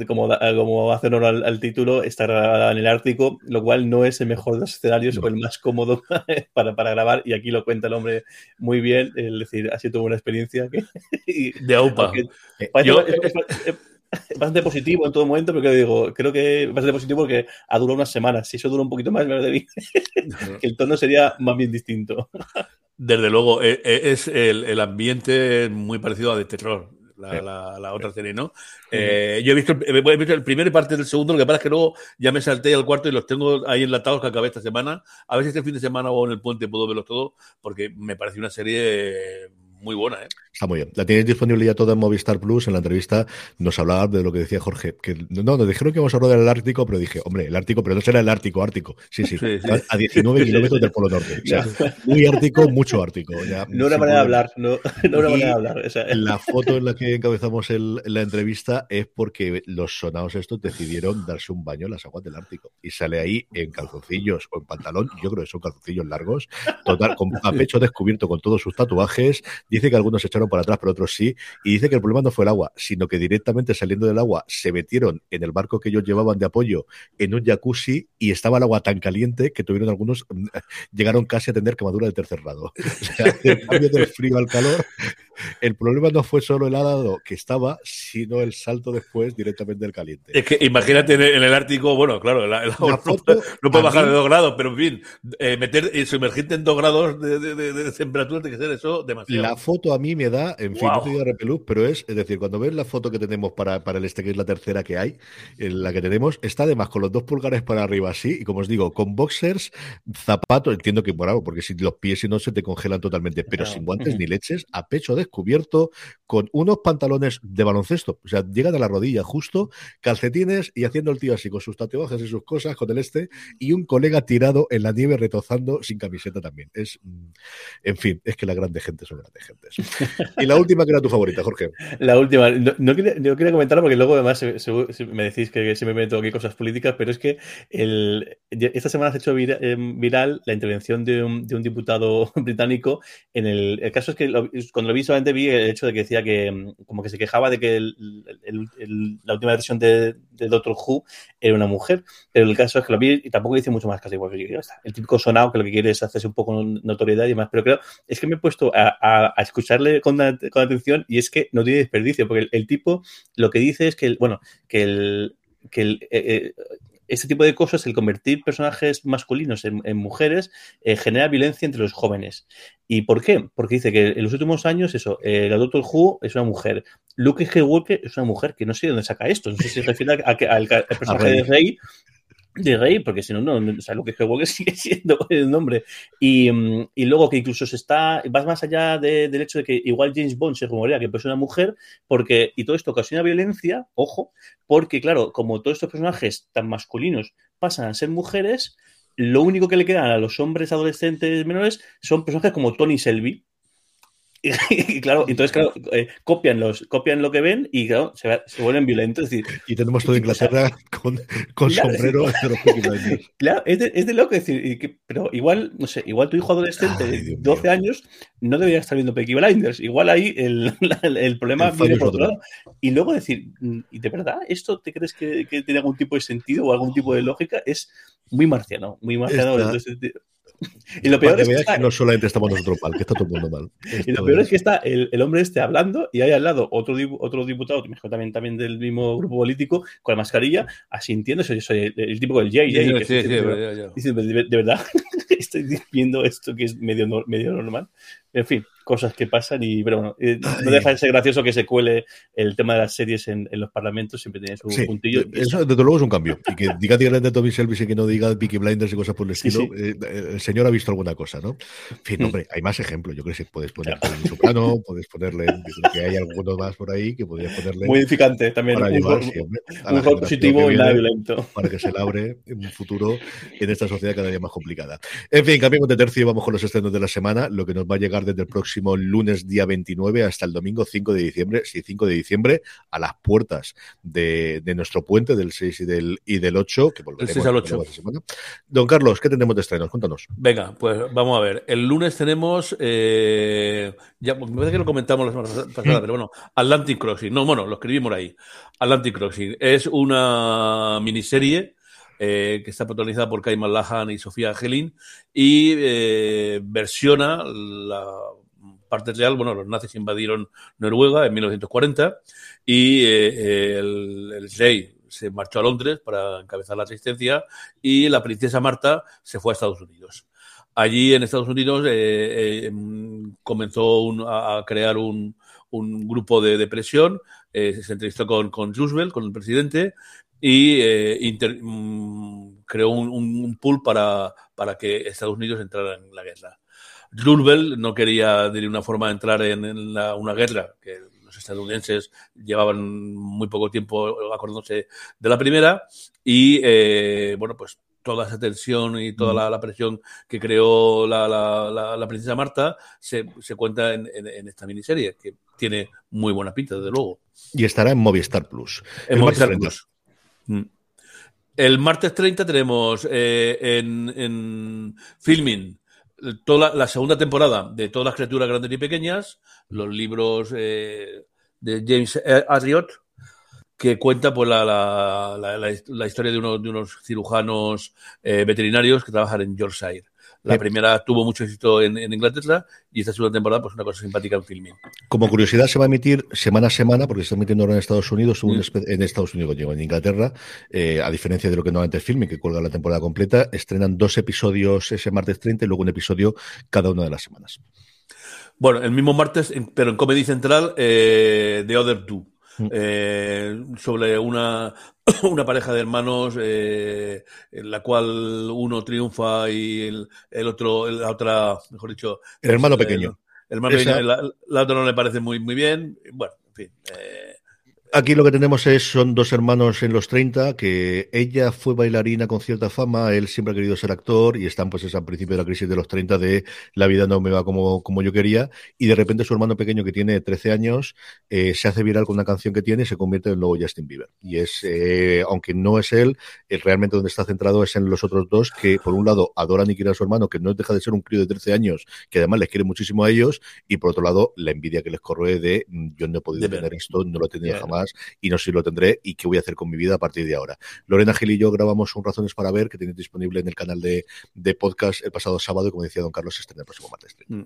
como, como hace honor al, título, está grabada en el Ártico, lo cual no es el mejor de los escenarios o el más cómodo [LAUGHS] para, para, grabar. Y aquí lo cuenta el hombre muy bien. Es decir, ha sido una experiencia que, [LAUGHS] de AUPA. Eh, es, [LAUGHS] bastante positivo en todo momento, pero digo, creo que es bastante positivo porque ha durado unas semanas. Si eso dura un poquito más, me [LAUGHS] que el tono sería más bien distinto. Desde luego, e, e, es el, el ambiente muy parecido a de terror la, otra serie, ¿no? Eh, yo he visto, he visto el primero y parte del segundo, lo que pasa es que luego ya me salté al cuarto y los tengo ahí enlatados que acabé esta semana. A ver si este fin de semana o en el puente puedo verlos todos, porque me parece una serie muy buena, ¿eh? Está muy bien. La tienes disponible ya toda en Movistar Plus. En la entrevista nos hablaba de lo que decía Jorge. Que no, nos dijeron que íbamos a hablar del Ártico, pero dije, hombre, el Ártico, pero no será el Ártico, Ártico. Sí, sí, [LAUGHS] a 19 [LAUGHS] kilómetros del Polo Norte. O sea, muy Ártico, mucho Ártico. no una manera de hablar, no, no una manera de hablar. La foto en la que encabezamos el, la entrevista es porque los sonados estos decidieron darse un baño en las aguas del Ártico. Y sale ahí en calzoncillos o en pantalón, yo creo que son calzoncillos largos, total, con, a pecho descubierto con todos sus tatuajes. Dice que algunos se echaron para atrás, pero otros sí. Y dice que el problema no fue el agua, sino que directamente saliendo del agua se metieron en el barco que ellos llevaban de apoyo en un jacuzzi y estaba el agua tan caliente que tuvieron algunos, mm, [LAUGHS] llegaron casi a tener quemadura de tercer grado. [LAUGHS] O sea, el cambio del frío al calor el problema no fue solo el helado que estaba, sino el salto después directamente del caliente. Es que imagínate en el, Ártico, bueno, claro, el, agua no, puede bajar de dos grados, pero en fin, eh, meter y sumergirte en dos grados de, temperatura tiene que ser eso demasiado. La foto a mí me da, en fin, no te digo repelús, pero es, es decir, cuando ves la foto que tenemos para, para el este, que es la tercera que hay, en la que tenemos, está además con los dos pulgares para arriba así, y como os digo, con boxers, zapatos, entiendo que algo, porque si los pies si no se te congelan totalmente, pero sin guantes ni leches, a pecho de cubierto con unos pantalones de baloncesto, o sea, llegan a la rodilla justo, calcetines y haciendo el tío así con sus tatuajes y sus cosas, con el este, y un colega tirado en la nieve retozando sin camiseta también. Es, mm, en fin, es que la grande gente son grandes gentes. Y la última que era tu favorita, Jorge. [LAUGHS] La última, no, quería, comentarlo porque luego además me decís que, se me meto aquí cosas políticas, pero es que esta semana se ha hecho eh, viral la intervención de un, diputado [LAUGHS] británico en el, caso es que cuando lo vi vi el hecho de que decía que mm, como que se quejaba de que la última versión de, Doctor Who era una mujer, pero el caso es que lo vi y tampoco dice mucho más casi igual el típico sonado que lo que quiere es hacerse un poco notoriedad y demás, pero creo es que me he puesto a, escucharle con, atención y es que no tiene desperdicio, porque el, tipo lo que dice es que, bueno, que el, que el, eh, eh, este tipo de cosas, el convertir personajes masculinos en, mujeres, eh, genera violencia entre los jóvenes. ¿Y por qué? Porque dice que en los últimos años, eso, eh, la Doctor Who es una mujer, Luke Skywalker es una mujer, que no sé de dónde saca esto, no sé si se refiere a, que, al, personaje de Rey de Rey, porque si no, no, o sea, lo que Skywalker [LAUGHS] sigue siendo el nombre. Y, mm, y, luego que incluso se está, vas más allá del hecho de que igual James Bond se rumorea que es una mujer, porque, y todo esto ocasiona violencia, ojo, porque claro, como todos estos personajes tan masculinos pasan a ser mujeres, lo único que le quedan a los hombres adolescentes menores son personajes como Tony Selby, [LAUGHS] y, claro, entonces, claro, eh, copian, los, copian lo que ven y claro, se, se vuelven violentos. y tenemos toda Inglaterra con, con sombrero [LAUGHS] Claro, es de, es de loco decir, pero igual, no sé, igual tu hijo adolescente de 12 años no debería estar viendo Peaky Blinders. Igual ahí el, [LAUGHS] el problema viene por otro lado. Y luego decir, mm, ¿y de verdad esto te crees que, que, tiene algún tipo de sentido o algún tipo de lógica? Es muy marciano, muy marciano. [LAUGHS] Y lo peor es que, no solamente estamos nosotros mal, que está todo el mundo mal. [LAUGHS] y lo peor es que está el, hombre este hablando y hay al lado otro, otro diputado, también, también del mismo grupo político, con la mascarilla, asintiendo. Soy, soy el, tipo del Jay. Dice, de, verdad, [LAUGHS] estoy viendo esto que es medio, medio normal. En fin, cosas que pasan y, pero bueno, eh, no deja de ser gracioso que se cuele el tema de las series en, los parlamentos, siempre tiene su puntillo. Eso, desde luego, es un cambio. Y que [LAUGHS] diga de Tommy Selvis y que no diga Vicky Blinders y cosas por el estilo, eh, el señor ha visto alguna cosa, ¿no? En fin, mm. hombre, hay más ejemplos. Yo creo que puedes poner claro. en Soprano, puedes ponerle, que hay algunos más por ahí que podrías ponerle. Muy edificante también. Para un, positivo y nada violento. Para que se labre en un futuro en esta sociedad cada día más complicada. En fin, cambiamos de tercio y vamos con los estrenos de la semana, lo que nos va a llegar desde el próximo lunes día 29 hasta el domingo 5 de diciembre, sí, 5 de diciembre, a las puertas de, nuestro puente del 6 y del, y del 8, que el 6 al 8. Don Carlos, ¿qué tenemos de estrenos? Cuéntanos. Venga, pues vamos a ver. El lunes tenemos, eh, ya, me parece que lo comentamos la semana pasada, pero bueno, Atlantic Crossing. No, bueno, lo escribimos ahí. Atlantic Crossing es una miniserie eh, que está protagonizada por Kaiman Lahan y Sofía Gelin, y eh, versiona la parte real. Bueno, los nazis invadieron Noruega en 1940 y eh, el, rey se marchó a Londres para encabezar la resistencia y la princesa Marta se fue a Estados Unidos. Allí en Estados Unidos comenzó a, crear un, grupo de depresión, se entrevistó con, con Roosevelt, con el presidente, y eh, mm, creó un, pool para, para, que Estados Unidos entrara en la guerra. Roosevelt no quería de una forma entrar en, una guerra que los estadounidenses llevaban muy poco tiempo acordándose de la primera y eh, bueno pues toda esa tensión y toda la, presión que creó la, la, princesa Marta se, se cuenta en, esta miniserie que tiene muy buena pinta desde luego y estará en Movistar Plus en Movistar Plus. El martes 30 tenemos eh, en, filming toda la, segunda temporada de todas las criaturas grandes y pequeñas, los libros eh, de James Arriot, que cuenta pues la, la, historia de, de unos cirujanos eh, veterinarios que trabajan en Yorkshire. La primera tuvo mucho éxito en, Inglaterra y esta segunda temporada, pues una cosa simpática en filming. Como curiosidad, se va a emitir semana a semana, porque se está emitiendo ahora en Estados Unidos, mm. en Estados Unidos, digo, en Inglaterra, eh, a diferencia de lo que normalmente es filming, que cuelga la temporada completa, estrenan dos episodios ese martes 30 y luego un episodio cada una de las semanas. Bueno, el mismo martes, pero en Comedy Central, eh, The Other Two. Mm. Eh, sobre una, [COUGHS] una pareja de hermanos eh, en la cual uno triunfa y el, el, otro, la otra, mejor dicho... El hermano pequeño. El, hermano pequeño, la, la, otra no le parece muy, muy bien. Bueno, en fin. Eh, Aquí lo que tenemos es, son dos hermanos en los 30, que ella fue bailarina con cierta fama, él siempre ha querido ser actor y están pues es al principio de la crisis de los 30 de la vida no me va como, como yo quería y de repente su hermano pequeño que tiene 13 años eh, se hace viral con una canción que tiene y se convierte en el nuevo Justin Bieber. Y es, eh, aunque no es él, eh, realmente donde está centrado es en los otros dos que por un lado adoran y quieren a su hermano, que no deja de ser un crío de 13 años, que además les quiere muchísimo a ellos y por otro lado la envidia que les corroe de mm, yo no he podido tener esto, no lo tenía jamás y no sé si lo tendré y qué voy a hacer con mi vida a partir de ahora. Lorena Gil y yo grabamos un Razones para Ver que tenéis disponible en el canal de, podcast el pasado sábado y como decía don Carlos, este en el próximo martes. Mm.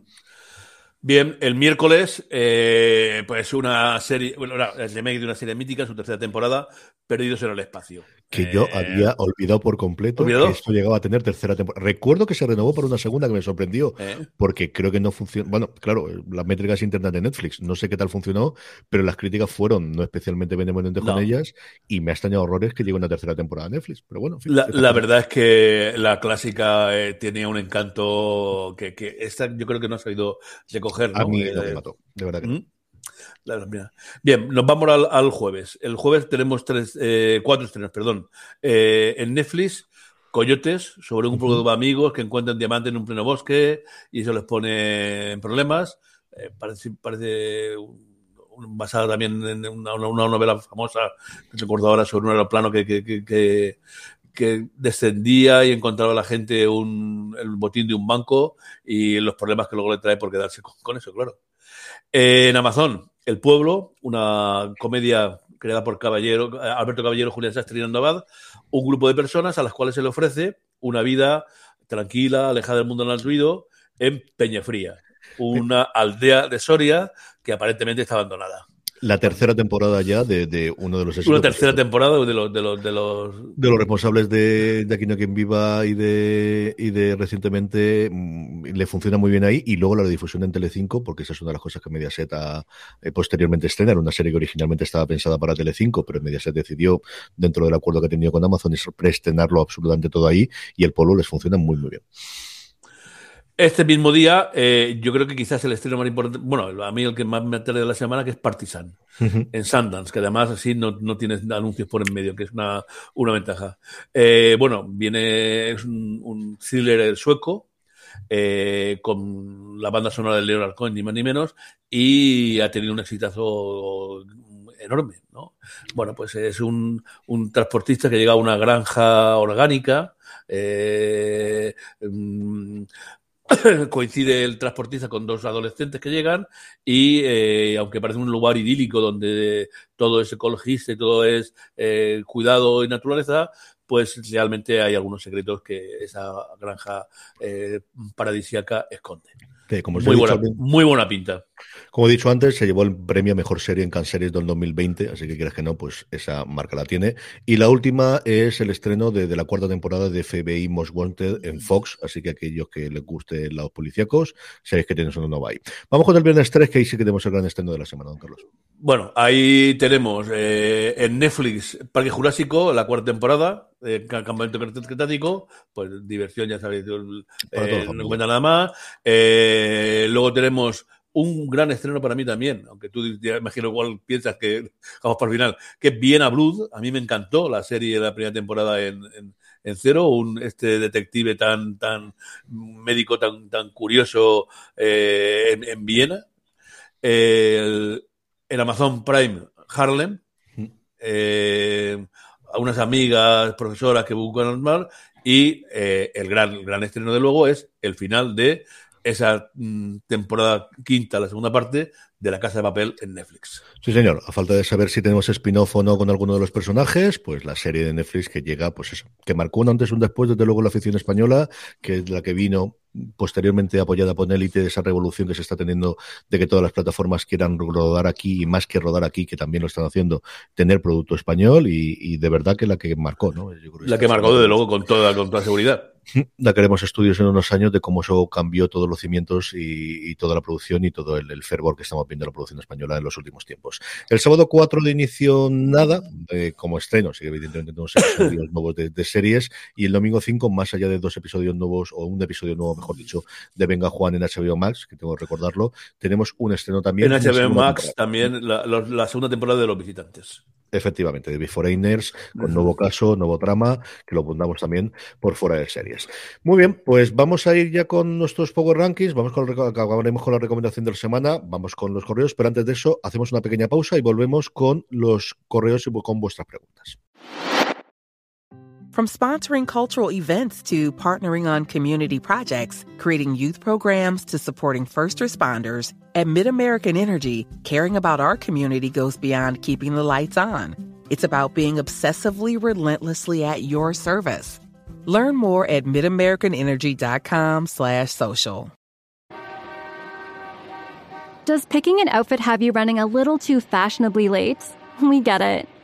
Bien, el miércoles, eh, pues una serie, bueno, el remake de una serie mítica, su tercera temporada, Perdidos en el Espacio que yo eh, había olvidado por completo que esto llegaba a tener tercera temporada. Recuerdo que se renovó por una segunda que me sorprendió, eh. porque creo que no funcionó. Bueno, claro, las métricas internas de Netflix, no sé qué tal funcionó, pero las críticas fueron no especialmente benevolentes con ellas y me ha extrañado horrores que llegue una tercera temporada de Netflix. Pero bueno, la, verdad es que la clásica eh, tenía un encanto que, que, esta yo creo que no ha sabido recoger. A mí no me mató, de verdad que ¿Mm? Bien, nos vamos al, jueves. El jueves tenemos tres, eh, cuatro estrenos, perdón. Eh, en Netflix, Coyotes, sobre un grupo de amigos que encuentran diamantes en un pleno bosque y eso les pone en problemas. Eh, parece, parece basada también en una, novela famosa que recuerdo ahora sobre un aeroplano que, que, que, descendía y encontraba a la gente un, el botín de un banco y los problemas que luego le trae por quedarse con eso, claro. en Amazon, el Pueblo, una comedia creada por Caballero, Alberto Caballero, Julián Sastre y un grupo de personas a las cuales se le ofrece una vida tranquila, alejada del mundo del ruido, en Peñafría, una aldea de Soria que aparentemente está abandonada. La tercera temporada ya de, uno de los Una tercera temporada de los de los de los, de los responsables de, de Aquí no quien viva y de y de recientemente mm, le funciona muy bien ahí y luego la difusión en Telecinco porque esa es una de las cosas que Mediaset ha eh, posteriormente estrenar una serie que originalmente estaba pensada para Telecinco pero Mediaset decidió dentro del acuerdo que ha tenido con Amazon es preestrenarlo absolutamente todo ahí y el polo les funciona muy muy bien. Este mismo día, eh, yo creo que quizás el estreno más importante, bueno, a mí el que más me atrae de la semana, que es Partisan, en Sundance, que además así no, no, tienes anuncios por en medio, que es una, una ventaja. Eh, bueno, viene, es un, thriller sueco, eh, con la banda sonora de Leonard Cohen, ni más ni menos, y ha tenido un exitazo enorme, ¿no? Bueno, pues es un, un transportista que llega a una granja orgánica, eh, mm, [COUGHS] coincide el transportista con dos adolescentes que llegan y eh, aunque parece un lugar idílico donde todo es ecologista y todo es eh, cuidado y naturaleza, pues realmente hay algunos secretos que esa granja eh, paradisíaca esconde. muy, buena, muy buena pinta. Como he dicho antes, se llevó el premio Mejor Serie en Canseries del 2020, así que quieres que no, pues esa marca la tiene. Y la última es el estreno de, la cuarta temporada de FBI Most Wanted en Fox, así que aquellos que les guste los policíacos, sabéis que tienes uno nuevo ahí. Vamos con el viernes 3, que ahí sí que tenemos el gran estreno de la semana, don Carlos. Bueno, ahí tenemos eh, en Netflix Parque Jurásico, la cuarta temporada, eh, Campamento Cretático, pues diversión, ya sabéis, eh, no cuenta nada más. Eh, luego tenemos un gran estreno para mí también, aunque tú ya imagino igual piensas que vamos para el final, que es Viena Blood. A mí me encantó la serie de la primera temporada en, en, Cero, un este detective tan, tan médico, tan, tan curioso eh, en, Viena. el, Amazon Prime Harlem, eh, a unas amigas profesoras que buscan al mar y eh, el gran, el gran estreno de luego es el final de esa mm, temporada quinta, la segunda parte de La Casa de Papel en Netflix. Sí, señor. A falta de saber si tenemos spin-off o no con alguno de los personajes, pues la serie de Netflix que llega, pues eso, que marcó un antes y un después, desde luego la afición española, que es la que vino posteriormente apoyada por Elite, esa revolución que se está teniendo de que todas las plataformas quieran rodar aquí y más que rodar aquí, que también lo están haciendo, tener producto español y, de verdad que la que marcó, ¿no? la que marcó, desde luego, con toda, con toda seguridad. [LAUGHS] Da queremos estudios en unos años de cómo eso cambió todos los cimientos y, toda la producción y todo el, fervor que estamos viendo en la producción española en los últimos tiempos. El sábado 4 de inicio nada, como estreno, sí evidentemente tenemos [LAUGHS] episodios nuevos de, series, y el domingo 5, más allá de dos episodios nuevos, o un episodio nuevo, mejor dicho, de Venga Juan en HBO Max, que tengo que recordarlo, tenemos un estreno también. En HBO Max también la segunda temporada de Los Visitantes. Efectivamente, de Beforeigners, con nuevo caso, nuevo trama, que lo pondamos también por fuera de series. Muy bien, pues vamos a ir ya con nuestros Power Rankings, vamos con, acabaremos con la recomendación de la semana, vamos con los correos, pero antes de eso hacemos una pequeña pausa y volvemos con los correos y con vuestras preguntas. From sponsoring cultural events to partnering on community projects, creating youth programs to supporting first responders, at MidAmerican Energy, caring about our community goes beyond keeping the lights on. It's about being obsessively relentlessly at your service. Learn more at midamericanenergy.com slash social. Does picking an outfit have you running a little too fashionably late? [LAUGHS] We get it.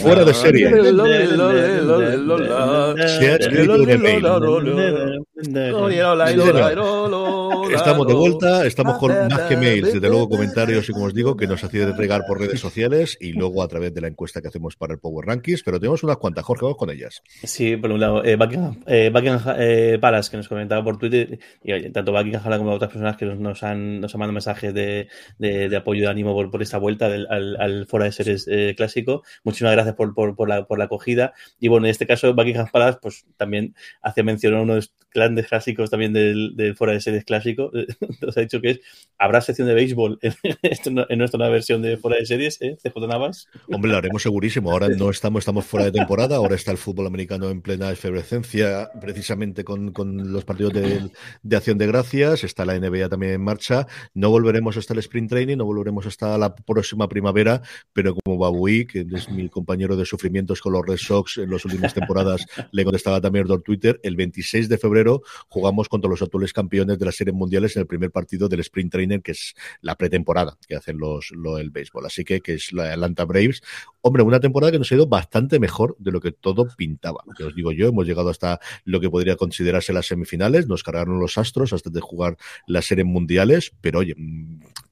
fuera de serie. Estamos de vuelta, estamos con más que mails, desde luego comentarios y como os digo, que nos hacía regar por redes sociales y luego a través de la encuesta que hacemos para el Power Rankings, pero tenemos unas cuantas, Jorge, vamos con ellas. Sí, por un lado, eh, Buckingham, eh, eh Palace, que nos comentaba por Twitter, y oye, tanto Buckingham como otras personas que nos, han, nos han mandado mensajes de, de, apoyo de ánimo por, por esta vuelta del, al, al Fora de Series eh, clásico. Muchísimas gracias por, por, por, la, por la acogida. Y bueno, en este caso, Buckingham Palace, pues también hace mención a uno de los grandes clásicos también del, del de Series clásico. [LAUGHS] Nos ha dicho que es, habrá sección de béisbol [LAUGHS] en, en nuestra nueva versión de Fora de Series, ¿eh? CJ Navas. Hombre, lo haremos segurísimo. Ahora no estamos, estamos fuera de temporada, ahora está el fútbol americano en plena efervescencia, precisamente con, con los partidos de, de, acción de gracias, está la NBA también en marcha. No volveremos hasta el sprint training, no volveremos hasta la próxima primavera, pero como Babui, que es mi compañero de sufrimientos con los Red Sox en las últimas temporadas, le contestaba también por Twitter, el 26 de febrero jugamos contra los actuales campeones de las series mundiales en el primer partido del sprint training, que es la pretemporada que hacen los, lo, el béisbol. Así que, que es la Atlanta Braves. Hombre, una temporada que nos ha ido bastante mejor de lo que todo pintaba. Que os digo yo, hemos llegado hasta lo que podría considerarse las semifinales, nos cargaron los astros hasta de jugar las series mundiales, pero oye,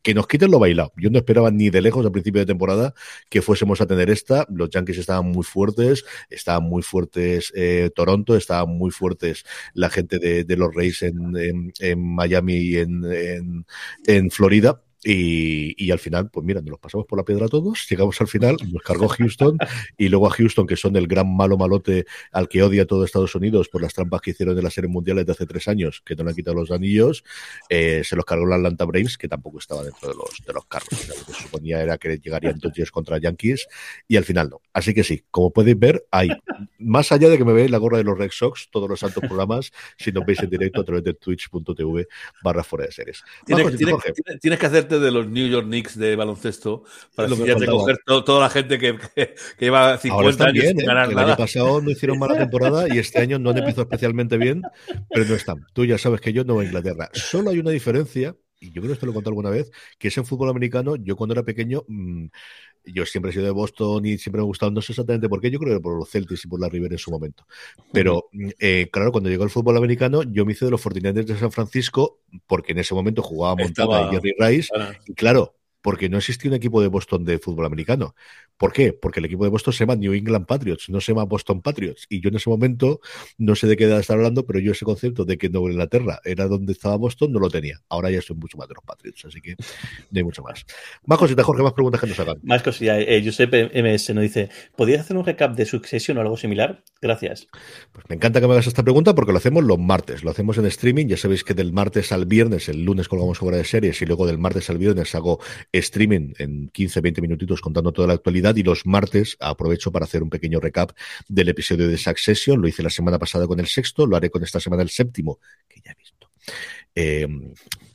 que nos quiten lo bailado. Yo no esperaba ni de lejos al principio de temporada que fuésemos a tener esta. Los Yankees estaban muy fuertes, estaban muy fuertes eh, Toronto, estaban muy fuertes la gente de, los Reyes en, Miami y en Florida y, y, al final, pues mira, nos los pasamos por la piedra todos, [LAUGHS] llegamos al final, nos cargó Houston y luego a Houston, que son el gran malo malote al que odia todo Estados Unidos por las trampas que hicieron en las series mundiales de hace tres años, que no le han quitado los anillos, eh, se los cargó la Atlanta Braves, que tampoco estaba dentro de los, de los cargos. O sea, lo que se suponía era que llegarían Dodgers contra Yankees y al final no. Así que sí, como podéis ver, hay, más allá de que me veáis la gorra de los Red Sox, todos los santos programas, si nos veis en directo a través de twitch.tv barra fuera de series. Tienes, tienes, tienes que hacerte de los New York Knicks de baloncesto para lo que coger todo, toda la gente que, que, que lleva 50 años bien, sin ganar ¿eh? nada. El año pasado no hicieron mala [LAUGHS] temporada y este año no han empezado especialmente bien, pero no están. Tú ya sabes que yo no voy a Inglaterra. Solo hay una diferencia, y yo creo que esto lo he contado alguna vez, que es en fútbol americano, yo cuando era pequeño... Mmm, yo siempre he sido de Boston y siempre me ha gustado, no sé exactamente por qué, yo creo que por los Celtics y por la River en su momento. Pero eh, claro, cuando llegó el fútbol americano, yo me hice de los 49 de San Francisco, porque en ese momento jugaba Montana y Jerry Rice, y claro, porque no existía un equipo de Boston de fútbol americano. ¿Por qué? Porque el equipo de Boston se llama New England Patriots, no se llama Boston Patriots. Y yo en ese momento, no sé de qué edad estar hablando, pero yo ese concepto de que Nueva Inglaterra era donde estaba Boston, no lo tenía. Ahora ya soy mucho más de los Patriots, así que no hay mucho más. Más cositas, Jorge, más preguntas que nos hagan. Más cositas. Eh, Giuseppe MS nos dice, ¿podrías hacer un recap de Succession o algo similar? Gracias. Pues me encanta que me hagas esta pregunta porque lo hacemos los martes, lo hacemos en streaming. Ya sabéis que del martes al viernes, el lunes colgamos obra de series y luego del martes al viernes hago streaming en 15, 20 minutitos contando toda la actualidad y los martes aprovecho para hacer un pequeño recap del episodio de Succession. Lo hice la semana pasada con el sexto, lo haré con esta semana el séptimo, que ya he visto. Eh,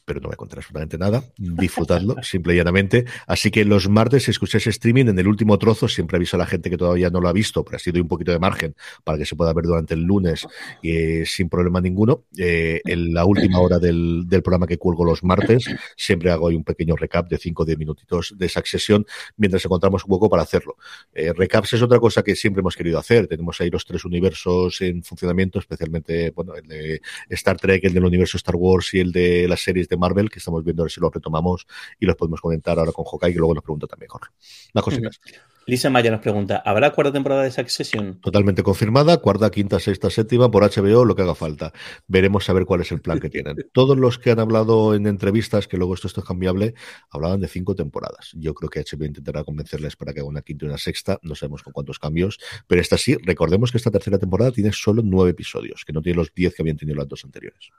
pero no voy a absolutamente nada. Disfrutadlo, [LAUGHS] simple y llanamente. Así que los martes, si escucháis streaming, en el último trozo, siempre aviso a la gente que todavía no lo ha visto, pero ha sido un poquito de margen para que se pueda ver durante el lunes eh, sin problema ninguno. Eh, en la última hora del, programa que cuelgo los martes, siempre hago ahí un pequeño recap de 5 o 10 minutitos de esa sesión mientras encontramos un poco para hacerlo. Eh, recaps es otra cosa que siempre hemos querido hacer. Tenemos ahí los tres universos en funcionamiento, especialmente bueno, el de Star Trek, el del universo Star Wars y el de las series de Marvel, que estamos viendo a ver si lo retomamos y los podemos comentar ahora con Hawkeye, que luego nos pregunta también Jorge. Las cositas. Lisa Maya nos pregunta, ¿habrá cuarta temporada de Succession? Totalmente confirmada, cuarta, quinta, sexta, séptima, por HBO, lo que haga falta. Veremos a ver cuál es el plan que tienen. [LAUGHS] Todos los que han hablado en entrevistas, que luego esto, esto es cambiable, hablaban de cinco temporadas. Yo creo que HBO intentará convencerles para que haga una quinta y una sexta, no sabemos con cuántos cambios, pero esta sí, recordemos que esta tercera temporada tiene solo nueve episodios, que no tiene los diez que habían tenido las dos anteriores.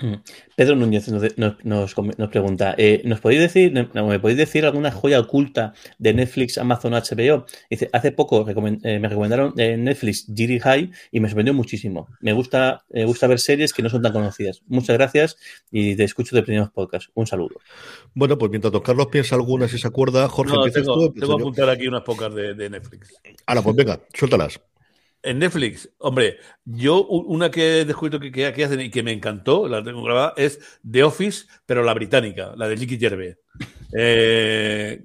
Mm. Pedro Núñez nos, nos, nos, nos pregunta, eh, ¿nos podéis decir, no, me podéis decir alguna joya oculta de Netflix, Amazon, HBO? Dice, hace poco recomend, eh, me recomendaron eh, Netflix Giri High y me sorprendió muchísimo. Me gusta, me gusta ver series que no son tan conocidas. Muchas gracias y te escucho de primeros podcast. Un saludo. Bueno, pues mientras don Carlos piensa algunas y se acuerda, Jorge, no, tengo, tú, tengo que apuntar aquí unas pocas de, de Netflix. Ahora, pues venga, suéltalas. En Netflix, hombre, yo una que he descubierto que, que, hacen y que me encantó, la tengo grabada, es The Office, pero la británica, la de Nicky Gervais. Eh,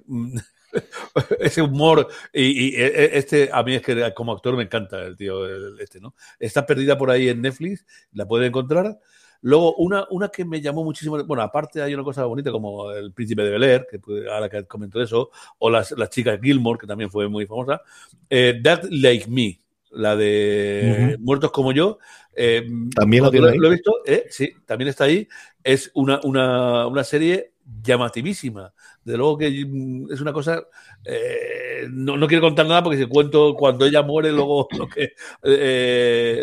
[LAUGHS] ese humor y, e, e, este a mí es que como actor me encanta el tío este no está perdida por ahí en Netflix la puede encontrar. Luego una una que me llamó muchísimo bueno aparte hay una cosa bonita como el príncipe de Bel Air que ahora que comento eso o las, las chicas Gilmore que también fue muy famosa eh, That Like Me la de Muertos como yo. Eh, también lo, lo, he visto, eh, sí, también está ahí. Es una, una, una serie llamativísima. De luego que mm, es una cosa. Eh, no, no, quiero contar nada porque si cuento cuando ella muere, luego [LAUGHS] lo que,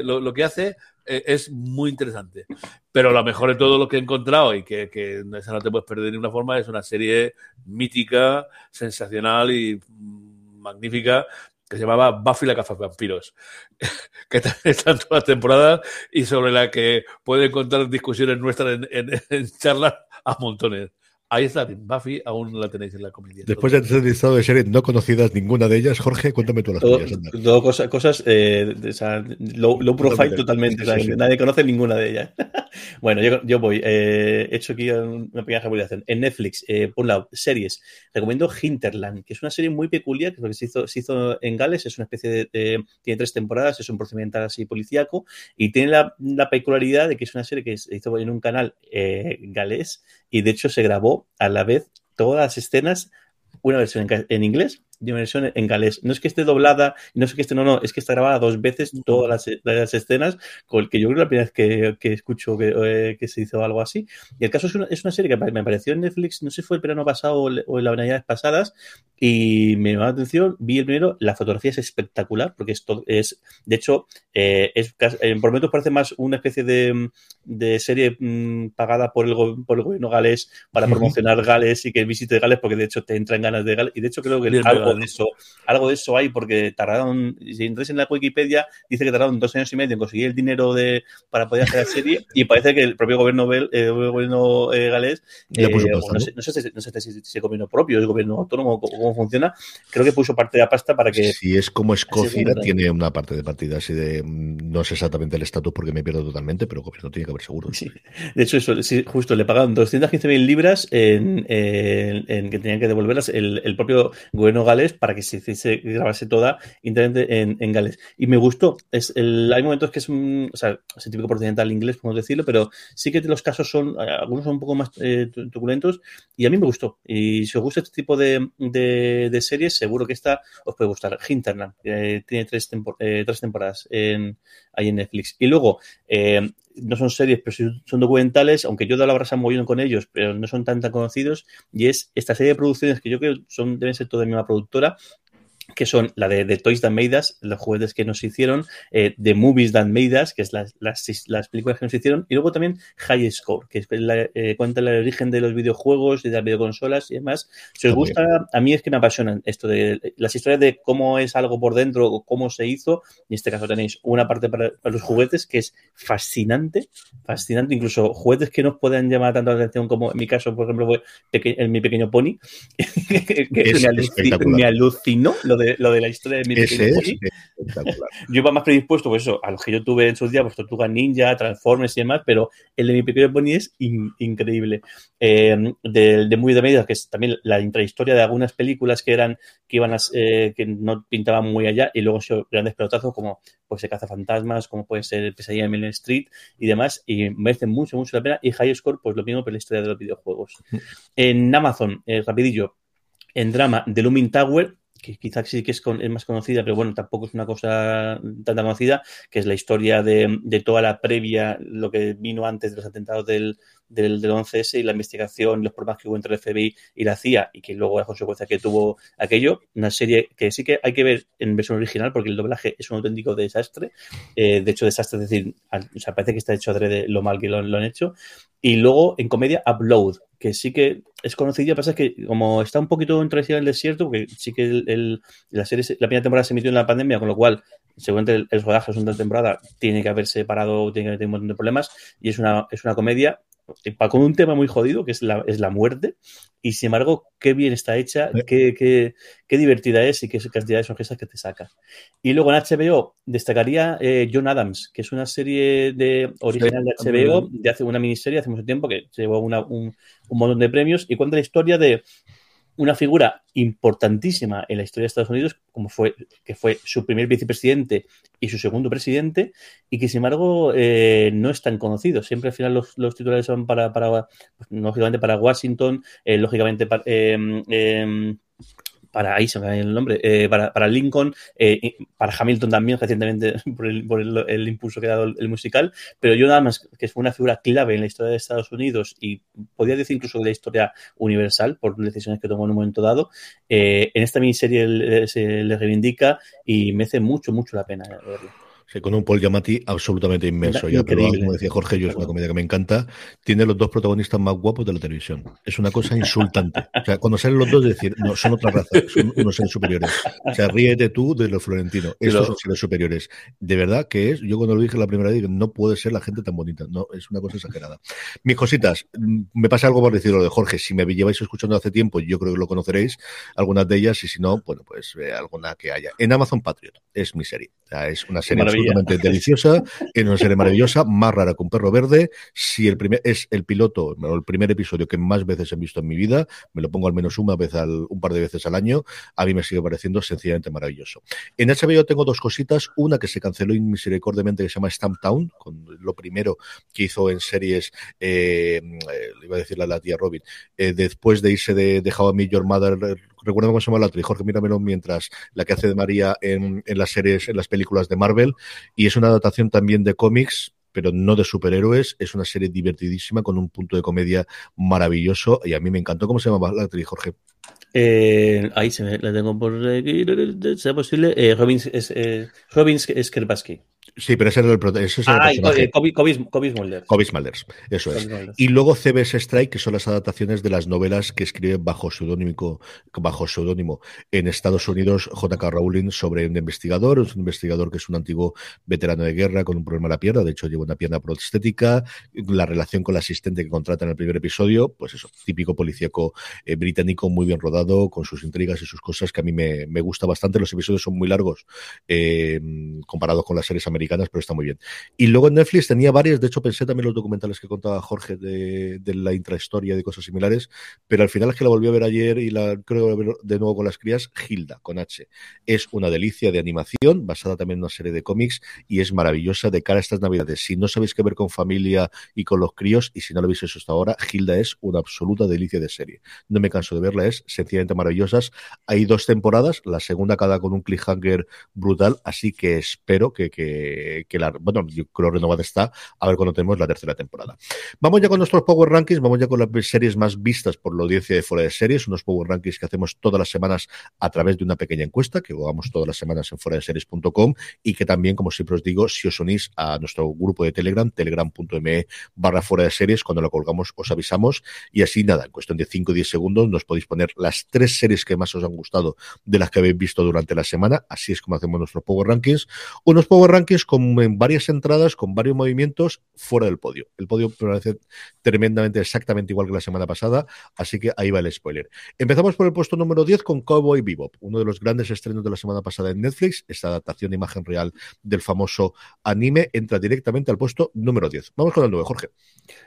lo, lo, que hace es muy interesante. Pero lo mejor de todo lo que he encontrado y que, que esa no te puedes perder de ninguna forma es una serie mítica, sensacional y mm, magnífica que se llamaba Buffy la Vampiros, [LAUGHS] que está en todas las temporadas y sobre la que pueden encontrar discusiones nuestras en, en, en charlas a montones. Ahí está, Buffy aún la tenéis en la comedia. Después de haber listado de series no conocidas ninguna de ellas, Jorge, cuéntame tú las todo, tuyas. Todo cosas, cosas eh, o sea, low, low, profile totalmente. Sí, sí, sí. Nadie conoce ninguna de ellas. [LAUGHS] bueno, yo, yo voy. Eh, he hecho aquí una pequeña recomendación. En Netflix, eh, por un lado, series. Recomiendo Hinterland, que es una serie muy peculiar, que se hizo, se hizo en Gales. Es una especie de, de, Tiene tres temporadas, es un procedimental así policíaco. Y tiene la, la, peculiaridad de que es una serie que se hizo en un canal eh, galés y de hecho se grabó a la vez todas las escenas, una versión en, en inglés y una versión en galés. No es que esté doblada, no es que esté, no, no, es que está grabada dos veces todas las, las escenas, con el que yo creo que la primera vez que, que escucho que, eh, que, se hizo algo así. Y el caso es una, es una, serie que me apareció en Netflix, no sé si fue el verano pasado o, o en las navidades pasadas, y me llamó la atención, vi el primero, la fotografía es espectacular, porque esto es, de hecho, eh, es, eh, por momentos parece más una especie de, de serie mmm, pagada por el, por el gobierno galés para promocionar Gales y que visite Gales, porque de hecho te entran ganas de Gales, y de hecho creo que algo de eso, algo de eso hay, porque tardaron, si entras en la Wikipedia, dice que tardaron dos años y medio en conseguir el dinero de, para poder hacer la serie, y parece que el propio gobierno, eh, el gobierno eh, galés, eh, no, sé, no, sé, no, sé, si, si es gobierno propio, es gobierno autónomo, cómo funciona, creo que puso parte de la pasta para que... Si es como Escocia, tiene una parte de partida así de, no sé exactamente el estatus porque me pierdo totalmente, pero el gobierno tiene que haber seguro. Sí. De hecho, eso, sí, justo le pagaron 215.000 libras en, en, en, que tenían que devolverlas el, el propio gobierno galés para que se hiciese, grabase toda íntegramente en, en Gales. Y me gustó. Es el, hay momentos que es un, o sea, es el típico procedimental inglés, podemos decirlo, pero sí que los casos son, algunos son un poco más eh, truculentos y a mí me gustó. Y si os gusta este tipo de, de, de series, seguro que esta os puede gustar. Hinterland, eh, tiene tres, tempor eh, tres temporadas en, ahí en Netflix. Y luego, eh, no son series, pero son documentales, aunque yo de la brasa movido con ellos, pero no son tan, tan conocidos, y es esta serie de producciones que yo creo son, deben ser toda de la misma productora, que son la de, de Toys That Made Us, los juguetes que nos hicieron, eh, The Movies That Made Us, que es las, las, las, películas que nos hicieron, y luego también High Score, que es la, eh, cuenta el origen de los videojuegos y de las videoconsolas y demás. Si os gusta, a mí es que me apasionan esto de las historias de cómo es algo por dentro o cómo se hizo. En este caso tenéis una parte para, para los juguetes que es fascinante, fascinante, incluso juguetes que nos pueden llamar tanto la atención como en mi caso, por ejemplo, fue en mi pequeño pony, [LAUGHS] que, es me, alucinó, me alucinó lo de, lo de la historia de mi Ese pequeño pony. [LAUGHS] Yo iba más predispuesto pues eso, a los que yo tuve en sus días, pues Tortuga Ninja, Transformers y demás, pero el de mi pequeño pony es in, increíble. Eh, de, de Muy de Medida, que es también la intrahistoria de algunas películas que eran, que iban a, eh, que no pintaban muy allá, y luego grandes pelotazos como pues se caza fantasmas, como puede ser Pesadilla en Main Street y demás, y merecen mucho, mucho la pena. Y High Score, pues lo mismo, pero la historia de los videojuegos. En Amazon, eh, rapidillo, en drama, The Looming Tower, que quizás sí que es, con, es, más conocida, pero bueno, tampoco es una cosa tan conocida, que es la historia de, toda la previa, lo que vino antes de los atentados del, del, del 11S y la investigación, los problemas que hubo entre el FBI y la CIA y que luego la consecuencia que tuvo aquello. Una serie que sí que hay que ver en versión original porque el doblaje es un auténtico desastre. Eh, de hecho, desastre, es decir, sea, parece que está hecho adrede lo mal que lo han hecho. Y luego en comedia, Upload, que sí que es conocida, pasa es que como está un poquito introducida en el desierto, porque sí que el, la serie, la primera temporada se emitió en la pandemia, con lo cual seguramente el, rodaje es una temporada, tiene que haberse parado, tiene que tener un montón de problemas, y es una, es una comedia con un tema muy jodido, que es la, es la muerte, y sin embargo, qué bien está hecha, qué, qué, qué divertida es y qué cantidad de sonrisas que te saca. Y luego en HBO destacaría eh, John Adams, que es una serie de original de HBO, de hace una miniserie hace mucho tiempo, que llevó una, un, un montón de premios, y cuenta la historia de una figura importantísima en la historia de Estados Unidos, como fue, que fue su primer vicepresidente y su segundo presidente, y que sin embargo eh, no es tan conocido. Siempre al final los, los titulares son para, para pues, lógicamente para Washington, eh, lógicamente para, em, em, para ahí se me el nombre, eh, para, para, Lincoln, eh, para Hamilton también recientemente [LAUGHS] por, el, por el, el, impulso que ha dado el, musical, pero yo nada más que fue una figura clave en la historia de Estados Unidos y podría decir incluso de la historia universal por decisiones que tomó en un momento dado, eh, en esta miniserie se le reivindica y me hace mucho, mucho la pena verlo. Sí, con un Paul Giamatti absolutamente inmenso. Ya, pero como decía Jorge, yo es una comedia que me encanta. Tiene los dos protagonistas más guapos de la televisión. Es una cosa insultante. O sea, cuando salen los dos, decir, no, son otra raza, son unos seres superiores. O sea, ríete tú de los florentinos. Estos pero... son seres superiores. De verdad que es, yo cuando lo dije la primera vez, no puede ser la gente tan bonita. No, es una cosa exagerada. Mis cositas, me pasa algo por decir lo de Jorge. Si me lleváis escuchando hace tiempo, yo creo que lo conoceréis, algunas de ellas, y si no, bueno, pues eh, alguna que haya. En Amazon Patriot es mi serie. O sea, es una serie absolutamente deliciosa, es una serie maravillosa, más rara que un perro verde. Si el primer es el piloto, el primer episodio que más veces he visto en mi vida, me lo pongo al menos una vez al, un par de veces al año, a mí me sigue pareciendo sencillamente maravilloso. En HBO tengo dos cositas, una que se canceló inmisericordiamente que se llama Stamp Town, con lo primero que hizo en series, eh, iba a decir la, la tía Robin, eh, después de irse de, de How I Met Your Mother recuerdo cómo se llama la y Jorge míramelo mientras la que hace de María en, en, las series, en las películas de Marvel, y es una adaptación también de cómics, pero no de superhéroes, es una serie divertidísima con un punto de comedia maravilloso, y a mí me encantó. ¿Cómo se llama la actriz, Jorge? Eh, ahí se me, la tengo por aquí, ¿será posible? Eh, Robin, eh, Robin Skerbaski. Sí, pero ese era el, ese es el ah, personaje. Kobe. Kobe Smulders, eso es. Y luego CBS Strike, que son las adaptaciones de las novelas que escribe bajo seudónimo, bajo seudónimo en Estados Unidos J.K. Rowling sobre un investigador, un investigador que es un antiguo veterano de guerra con un problema en la pierna, de hecho lleva una pierna prostética, la relación con la asistente que contrata en el primer episodio, pues eso, típico policíaco eh, británico muy bien rodado, con sus intrigas y sus cosas que a mí me, me gusta bastante. Los episodios son muy largos eh, comparados con las series americanas, pero está muy bien. Y luego en Netflix tenía varias, de hecho pensé también los documentales que contaba Jorge de, de la intrahistoria de cosas similares, pero al final es que la volví a ver ayer y la creo que ver de nuevo con las crías, Hilda, con H. Es una delicia de animación, basada también en una serie de cómics y es maravillosa de cara a estas navidades. Si no sabéis qué ver con familia y con los críos, y si no lo habéis hecho hasta ahora, Hilda es una absoluta delicia de serie. No me canso de verla, es sencillamente maravillosas. Hay dos temporadas, la segunda cada con un cliffhanger brutal, así que espero que, que la, bueno, yo creo renovada está, a ver cuando tenemos la tercera temporada. Vamos ya con nuestros Power Rankings, vamos ya con las series más vistas por la audiencia de fuera de series, unos Power Rankings que hacemos todas las semanas a través de una pequeña encuesta que hagamos todas las semanas en fuera de series.com y que también, como siempre os digo, si os unís a nuestro grupo de Telegram, telegram.me barra fuera de series, cuando lo colgamos os avisamos y así nada, en cuestión de 5 o 10 segundos nos podéis poner las tres series que más os han gustado de las que habéis visto durante la semana, así es como hacemos nuestros Power Rankings, unos Power Rankings con en varias entradas, con varios movimientos fuera del podio. El podio parece tremendamente exactamente igual que la semana pasada, así que ahí va el spoiler. Empezamos por el puesto número 10 con Cowboy Bebop, uno de los grandes estrenos de la semana pasada en Netflix, esta adaptación de imagen real del famoso anime entra directamente al puesto número 10. Vamos con el 9, Jorge.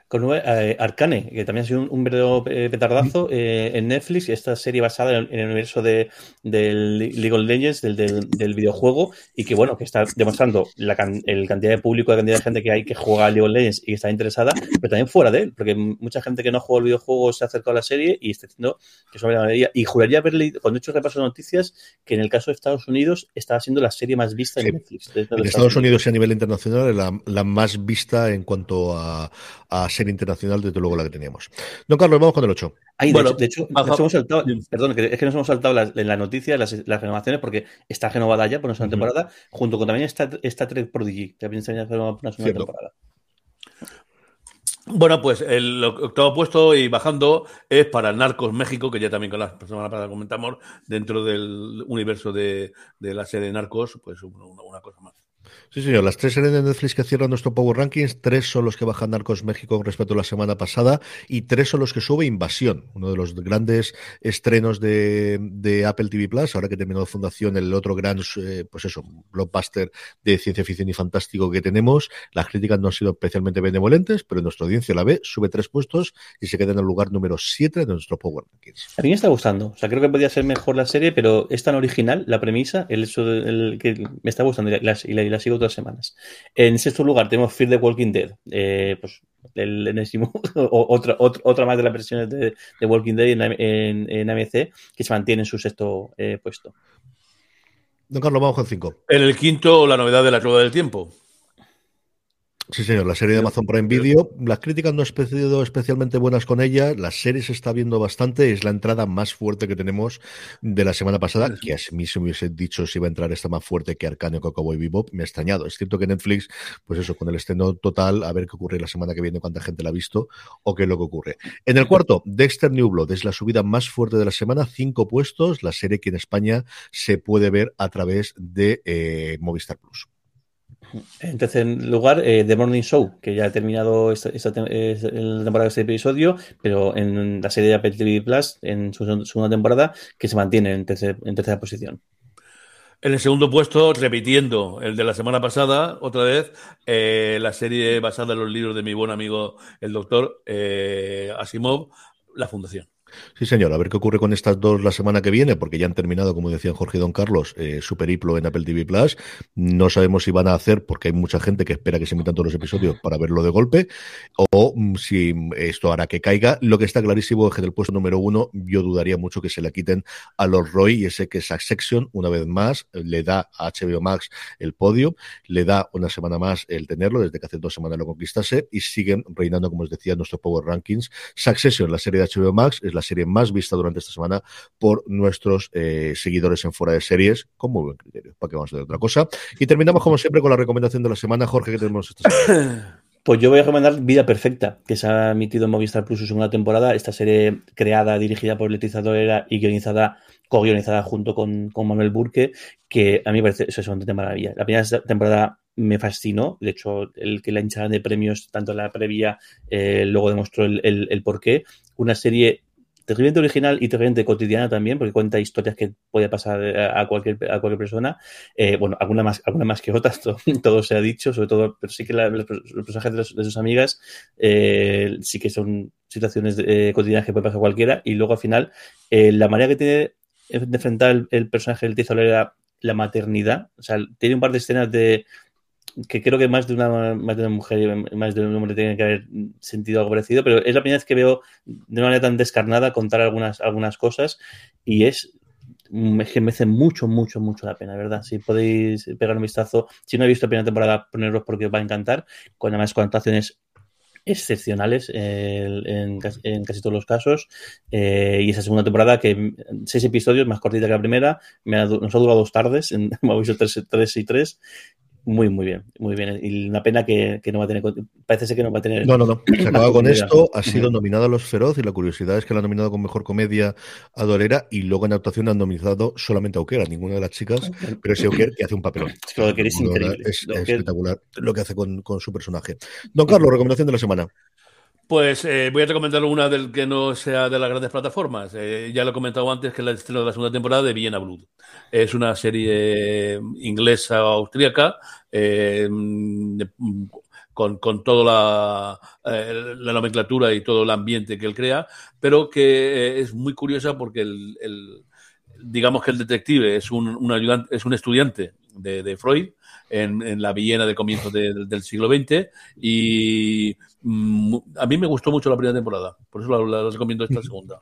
Con 9, eh, Arcane, que también ha sido un, un verdadero petardazo eh, en Netflix, esta serie basada en, en el universo de, del League of Legends, del, del, del, videojuego, y que bueno, que está demostrando la can, el cantidad de público, la cantidad de gente que hay que juega a League of Legends y que está interesada, pero también fuera de él, porque mucha gente que no juega al videojuego se ha acercado a la serie y está diciendo que sobre la mayoría. Y juraría haber leído, cuando he hecho repaso de noticias, que en el caso de Estados Unidos estaba siendo la serie más vista en sí. Netflix. En Estados, Estados Unidos y a nivel internacional la, la más vista en cuanto a, a serie internacional, desde luego la que teníamos. Don Carlos, vamos con el 8. Ay, bueno, de hecho, de hecho nos hemos saltado, perdón, es que nos hemos saltado las, en la noticia las, las renovaciones porque está renovada ya por una uh -huh. temporada, junto con también esta, esta Trek Prodigy, que también se por una segunda Cierto. temporada. Bueno, pues el octavo puesto y bajando es para Narcos México, que ya también con la semana pasada comentamos, dentro del universo de, de la serie Narcos, pues una, una cosa más. Sí, señor. Las tres series de Netflix que cierran nuestro Power Rankings, tres son los que bajan Narcos México con respecto a la semana pasada y tres son los que sube Invasión, uno de los grandes estrenos de, Apple TV Plus, ahora que terminó Fundación, el otro gran, eh, pues eso, blockbuster de ciencia ficción y fantástico que tenemos. Las críticas no han sido especialmente benevolentes, pero nuestra audiencia la ve, sube tres puestos y se queda en el lugar número siete de nuestro Power Rankings. A mí me está gustando. O sea, creo que podría ser mejor la serie, pero es tan original la premisa, el hecho de, que me está gustando y la, la sigo otras semanas. En sexto lugar tenemos Fear the Walking Dead, eh, pues el enésimo, [LAUGHS] otra, otra, más de las versiones de, Walking Dead en, en, AMC que se mantiene en su sexto eh, puesto. Don Carlos, vamos con cinco. En el quinto, la novedad de la rueda del tiempo. Sí, señor, la serie de Amazon Prime Video. Las críticas no han sido especialmente buenas con ella. La serie se está viendo bastante. Es la entrada más fuerte que tenemos de la semana pasada. Que a mí se me hubiese dicho si iba a entrar esta más fuerte que Arcane o y Bebop. Me ha extrañado. Es cierto que Netflix, pues eso, con el estreno total, a ver qué ocurre la semana que viene, cuánta gente la ha visto o qué es lo que ocurre. En el cuarto, Dexter New Blood. Es la subida más fuerte de la semana. Cinco puestos. La serie que en España se puede ver a través de eh, Movistar Plus. En tercer lugar, eh, The Morning Show, que ya ha terminado esta, temporada de este episodio, pero en la serie de Apple TV Plus, en su segunda temporada, que se mantiene en, tercera posición. En el segundo puesto, repitiendo el de la semana pasada, otra vez, eh, la serie basada en los libros de mi buen amigo, el doctor eh, Asimov, La Fundación. Sí, señor. A ver qué ocurre con estas dos la semana que viene, porque ya han terminado, como decían Jorge y Don Carlos, eh, Super Hiplo en Apple TV Plus. No sabemos si van a hacer, porque hay mucha gente que espera que se emitan todos los episodios para verlo de golpe, o mm, si esto hará que caiga. Lo que está clarísimo es que del puesto número uno, yo dudaría mucho que se le quiten a los Roy y ese que esa Section, una vez más, le da a HBO Max el podio, le da una semana más el tenerlo, desde que hace dos semanas lo conquistase, y siguen reinando, como os decía, nuestros Power Rankings. Succession, la serie de HBO Max, es la serie más vista durante esta semana por nuestros eh, seguidores en fuera de series, con muy buen criterio, para que vamos a hacer otra cosa. Y terminamos, como siempre, con la recomendación de la semana. Jorge, ¿qué tenemos esta semana? [COUGHS] Pues yo voy a recomendar Vida Perfecta, que se ha emitido en Movistar Plus su segunda temporada. Esta serie creada, dirigida por Leticia Dolera y guionizada, co-guionizada junto con, Manuel Burke, que a mí me parece eso es una maravilla. La primera temporada me fascinó. De hecho, el que la hincharan de premios, tanto en la previa, eh, luego demostró el, el porqué. Una serie terriblemente original y terriblemente cotidiana también, porque cuenta historias que puede pasar eh, a cualquier, a cualquier persona. Eh, bueno, alguna más, alguna más que otras, [LAUGHS] todo, se ha dicho, sobre todo, pero sí que los, personajes de, sus amigas eh, sí que son situaciones cotidianas que puede pasar a cualquiera. Y luego al final, la manera que tiene de enfrentar el, personaje del Tizo era la maternidad. O sea, tiene un par de escenas de que creo que más de una, más de una mujer y más de un hombre tienen que haber sentido algo parecido, pero es la primera vez que veo de una manera tan descarnada contar algunas, algunas cosas y es que merece mucho, mucho, mucho la pena, ¿verdad? Si podéis pegar un vistazo, si no he visto la primera temporada, ponerlos porque os va a encantar, con además con actuaciones excepcionales en, casi todos los casos. Eh, y esa segunda temporada, que seis episodios, más cortita que la primera, me nos ha durado dos tardes, en, [LAUGHS] hemos visto tres, tres y tres, muy, muy bien, muy bien. Y una pena que, no va a tener. Parece ser que no va a tener. No, no, no. [CLEARS THROAT] Se acaba con esto. Ha sido nominado a los Feroz y la curiosidad es que la ha nominado con mejor comedia a Dolera y luego en actuación han nominado solamente a Auquera, ninguna de las chicas, pero es Auquer que hace un papelón. Es, increíble. es espectacular lo que hace con, con su personaje. Don Carlos, recomendación de la semana. Pues eh, voy a recomendar una del que no sea de las grandes plataformas. Eh, ya lo he comentado antes, que es la estreno de la segunda temporada de Vienna Blood. Es una serie inglesa austríaca eh, con, con, toda la, la, nomenclatura y todo el ambiente que él crea, pero que es muy curiosa porque el, digamos que el detective es un, ayudante, es un estudiante de Freud en, la Viena de comienzos del siglo XX y mm, a mí me gustó mucho la primera temporada, por eso la, recomiendo esta segunda.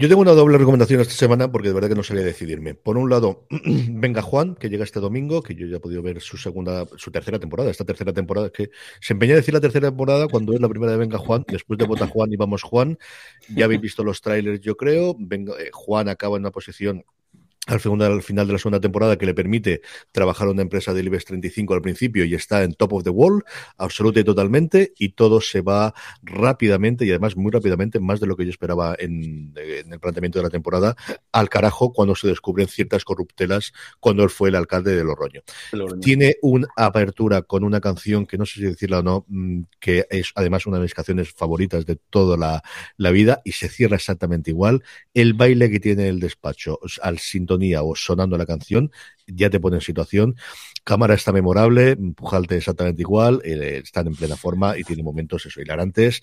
Yo tengo una doble recomendación esta semana porque de verdad que no sabía decidirme. Por un lado, [CLEARS THROAT] Venga Juan, que llega este domingo, que yo ya he podido ver su segunda, su tercera temporada, esta tercera temporada, que se empeña a decir la tercera temporada cuando es la primera de Venga Juan, después de Vota Juan y Vamos Juan. Ya habéis visto los trailers, yo creo. Eh, Juan acaba en una posición al final, de la segunda temporada que le permite trabajar en una empresa del IBEX 35 al principio y está en top of the wall, absoluta y totalmente, y todo se va rápidamente y además muy rápidamente, más de lo que yo esperaba en, el planteamiento de la temporada, al carajo cuando se descubren ciertas corruptelas cuando él fue el alcalde de Loroño. Tiene una apertura con una canción que no sé si decirla o no, mm, que es además una de mis canciones favoritas de toda la, la vida y se cierra exactamente igual. El baile que tiene el despacho al o sonando la canción, ya te pone en situación. Cámara está memorable, Pujalte exactamente igual, eh, están en plena forma y tiene momentos eso, hilarantes,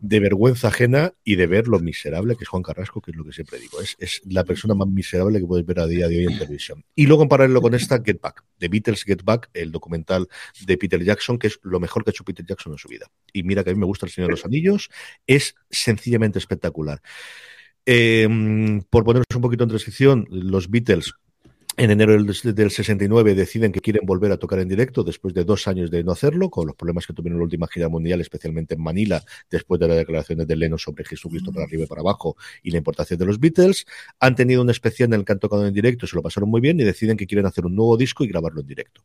de vergüenza ajena y de ver lo miserable que es Juan Carrasco, que es lo que siempre digo. Es, es la persona más miserable que puedes ver a día de hoy en televisión. Y luego compararlo con esta Get Back, The Beatles Get Back, el documental de Peter Jackson, que es lo mejor que ha hecho Peter Jackson en su vida. Y mira que a mí me gusta El Señor de los Anillos, es sencillamente espectacular. Eh, por ponernos un poquito en transición, los Beatles en enero del, 69 deciden que quieren volver a tocar en directo después de dos años de no hacerlo, con los problemas que tuvieron en la última gira mundial, especialmente en Manila, después de las declaraciones de Leno sobre Jesucristo para arriba y para abajo y la importancia de los Beatles. Han tenido un especial en el que han tocado en directo, se lo pasaron muy bien y deciden que quieren hacer un nuevo disco y grabarlo en directo.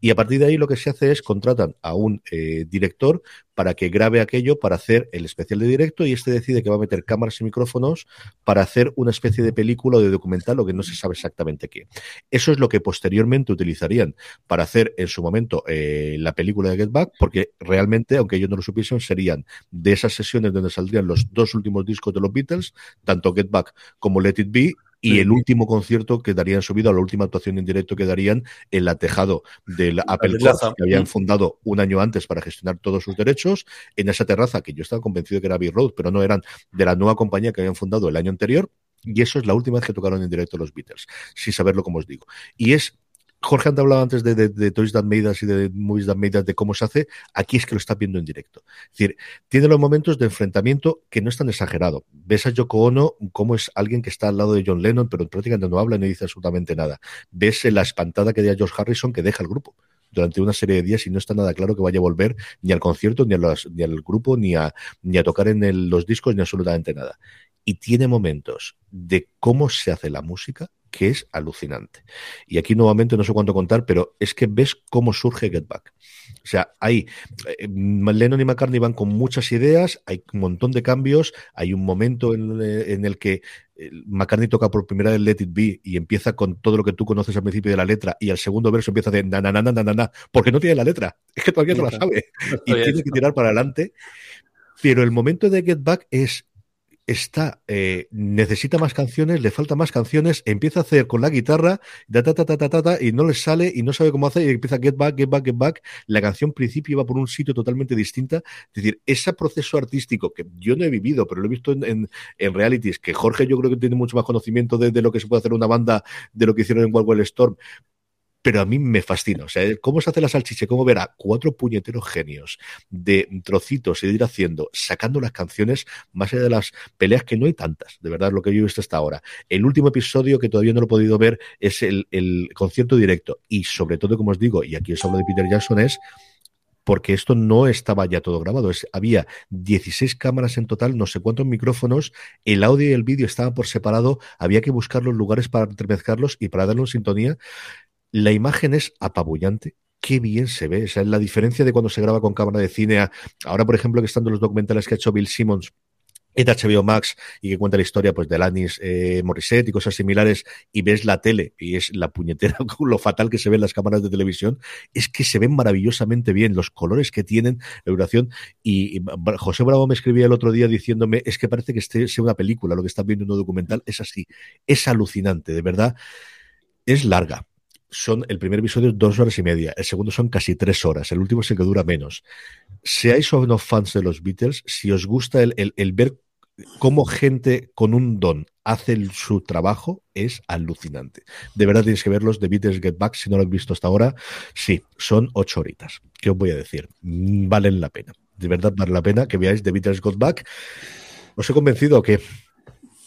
Y a partir de ahí lo que se hace es contratan a un eh, director para que grabe aquello para hacer el especial de directo y este decide que va a meter cámaras y micrófonos para hacer una especie de película o de documental, lo que no se sabe exactamente qué. Eso es lo que posteriormente utilizarían para hacer en su momento eh, la película de Get Back, porque realmente, aunque ellos no lo supiesen, serían de esas sesiones donde saldrían los dos últimos discos de los Beatles, tanto Get Back como Let It Be, y el último concierto que darían su vida, la última actuación en directo que darían en la tejado del Apple Corp, que habían fundado un año antes para gestionar todos sus derechos, en esa terraza que yo estaba convencido que era Abbey Road, pero no eran de la nueva compañía que habían fundado el año anterior, y eso es la última vez que tocaron en directo los Beatles, sin saberlo como os digo. Y es Jorge ha hablado antes de, de, Toys That Made Us y de Movies That Made Us, de cómo se hace, aquí es que lo está viendo en directo. Es decir, tiene los momentos de enfrentamiento que no es tan exagerado. Ves a Yoko Ono como es alguien que está al lado de John Lennon, pero prácticamente no habla ni dice absolutamente nada. Ves la espantada que da George Harrison que deja el grupo durante una serie de días y no está nada claro que vaya a volver ni al concierto, ni, ni al grupo, ni a, ni a tocar en los discos, ni absolutamente nada y tiene momentos de cómo se hace la música que es alucinante. Y aquí nuevamente no sé cuánto contar, pero es que ves cómo surge Get Back. O sea, hay eh, Lennon y McCartney van con muchas ideas, hay un montón de cambios, hay un momento en, eh, el que eh, McCartney toca por primera vez Let It Be y empieza con todo lo que tú conoces al principio de la letra y al segundo verso empieza de na na na na na na, porque no tiene la letra, es que todavía no la sabe y tiene que tirar para adelante. Pero el momento de Get Back es está, eh, necesita más canciones, le falta más canciones, empieza a hacer con la guitarra, ta, ta, ta, y no le sale y no sabe cómo hacer y empieza get back, get back, get back. La canción principio va por un sitio totalmente distinta. Es decir, ese proceso artístico que yo no he vivido, pero lo he visto en, en, realities, que Jorge yo creo que tiene mucho más conocimiento de, de, lo que se puede hacer una banda de lo que hicieron en Wild Storm, pero a mí me fascina. O sea, cómo se hace la salchicha, cómo ver a cuatro puñeteros genios de trocitos y de ir haciendo, sacando las canciones, más allá de las peleas que no hay tantas, de verdad, lo que yo he visto hasta ahora. El último episodio que todavía no lo he podido ver es el, concierto directo. Y sobre todo, como os digo, y aquí os hablo de Peter Jackson, es porque esto no estaba ya todo grabado. Había 16 cámaras en total, no sé cuántos micrófonos, el audio y el vídeo estaban por separado, había que buscar los lugares para entremezclarlos y para darle una sintonía. La imagen es apabullante. Qué bien se ve. Esa es la diferencia de cuando se graba con cámara de cine. ahora, por ejemplo, que están los documentales que ha hecho Bill Simmons en HBO Max y que cuenta la historia pues de Alanis eh, Morissette y cosas similares y ves la tele y es la puñetera [LAUGHS] lo fatal que se ven las cámaras de televisión es que se ven maravillosamente bien los colores que tienen la duración y, José Bravo me escribía el otro día diciéndome es que parece que este sea una película lo que estás viendo en un documental es así es alucinante de verdad es larga son el primer episodio dos horas y media, el segundo son casi tres horas, el último es el que dura menos. Seáis o no fans de los Beatles, si os gusta el, el, ver cómo gente con un don hace su trabajo, es alucinante. De verdad tienes que verlos de Beatles Get Back, si no lo has visto hasta ahora. Sí, son ocho horitas. ¿Qué os voy a decir? Mm, valen la pena. De verdad vale la pena que veáis The Beatles Get Back. ¿Os he convencido que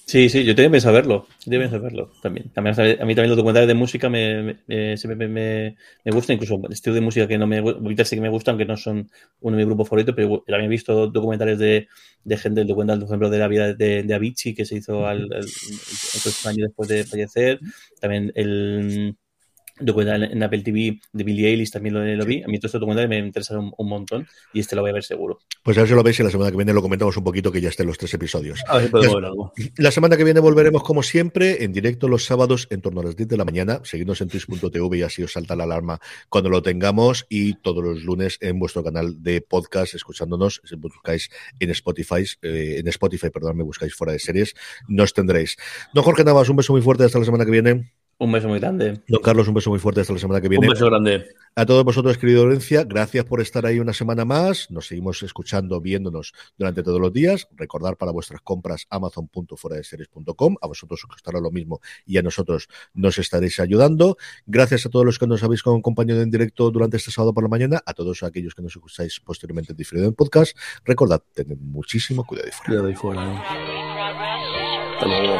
Sí, sí, yo tengo pensado verlo. Verlo también. a mí también los documentales de música me, me, me, me, gustan, incluso estilo de música que no me gusta, sí que me gustan, aunque no son uno de mis grupos favoritos, pero también he visto documentales de, de gente, el documental, por ejemplo, de la vida de, de Avicii, que se hizo al, al, año después de fallecer. También el documental en Apple TV de Billie Eilish también lo, vi. A mí todo este documental me interesa un, montón y este lo voy a ver seguro. Pues a ver si lo veis y la semana que viene lo comentamos un poquito que ya estén los tres episodios. la, semana que viene volveremos como siempre en directo los sábados en torno a las 10 de la mañana. Seguidnos en twitch.tv y así os salta la alarma cuando lo tengamos y todos los lunes en vuestro canal de podcast escuchándonos. Si buscáis en Spotify, eh, en Spotify, perdón, me buscáis fuera de series, nos tendréis. Don Jorge Navas, un beso muy fuerte hasta la semana que viene. Un beso muy grande. Don Carlos, un beso muy fuerte hasta la semana que viene. Un beso grande. A todos vosotros, querido Lorencia, gracias por estar ahí una semana más. Nos seguimos escuchando, viéndonos durante todos los días. Recordar para vuestras compras amazon.foradeseries.com. A vosotros os costará lo mismo y a nosotros nos estaréis ayudando. Gracias a todos los que nos habéis acompañado en directo durante este sábado por la mañana. A todos aquellos que nos escucháis posteriormente en diferido en podcast. Recordad, tened muchísimo cuidado y fuera. Cuidado y fuera. Hasta luego.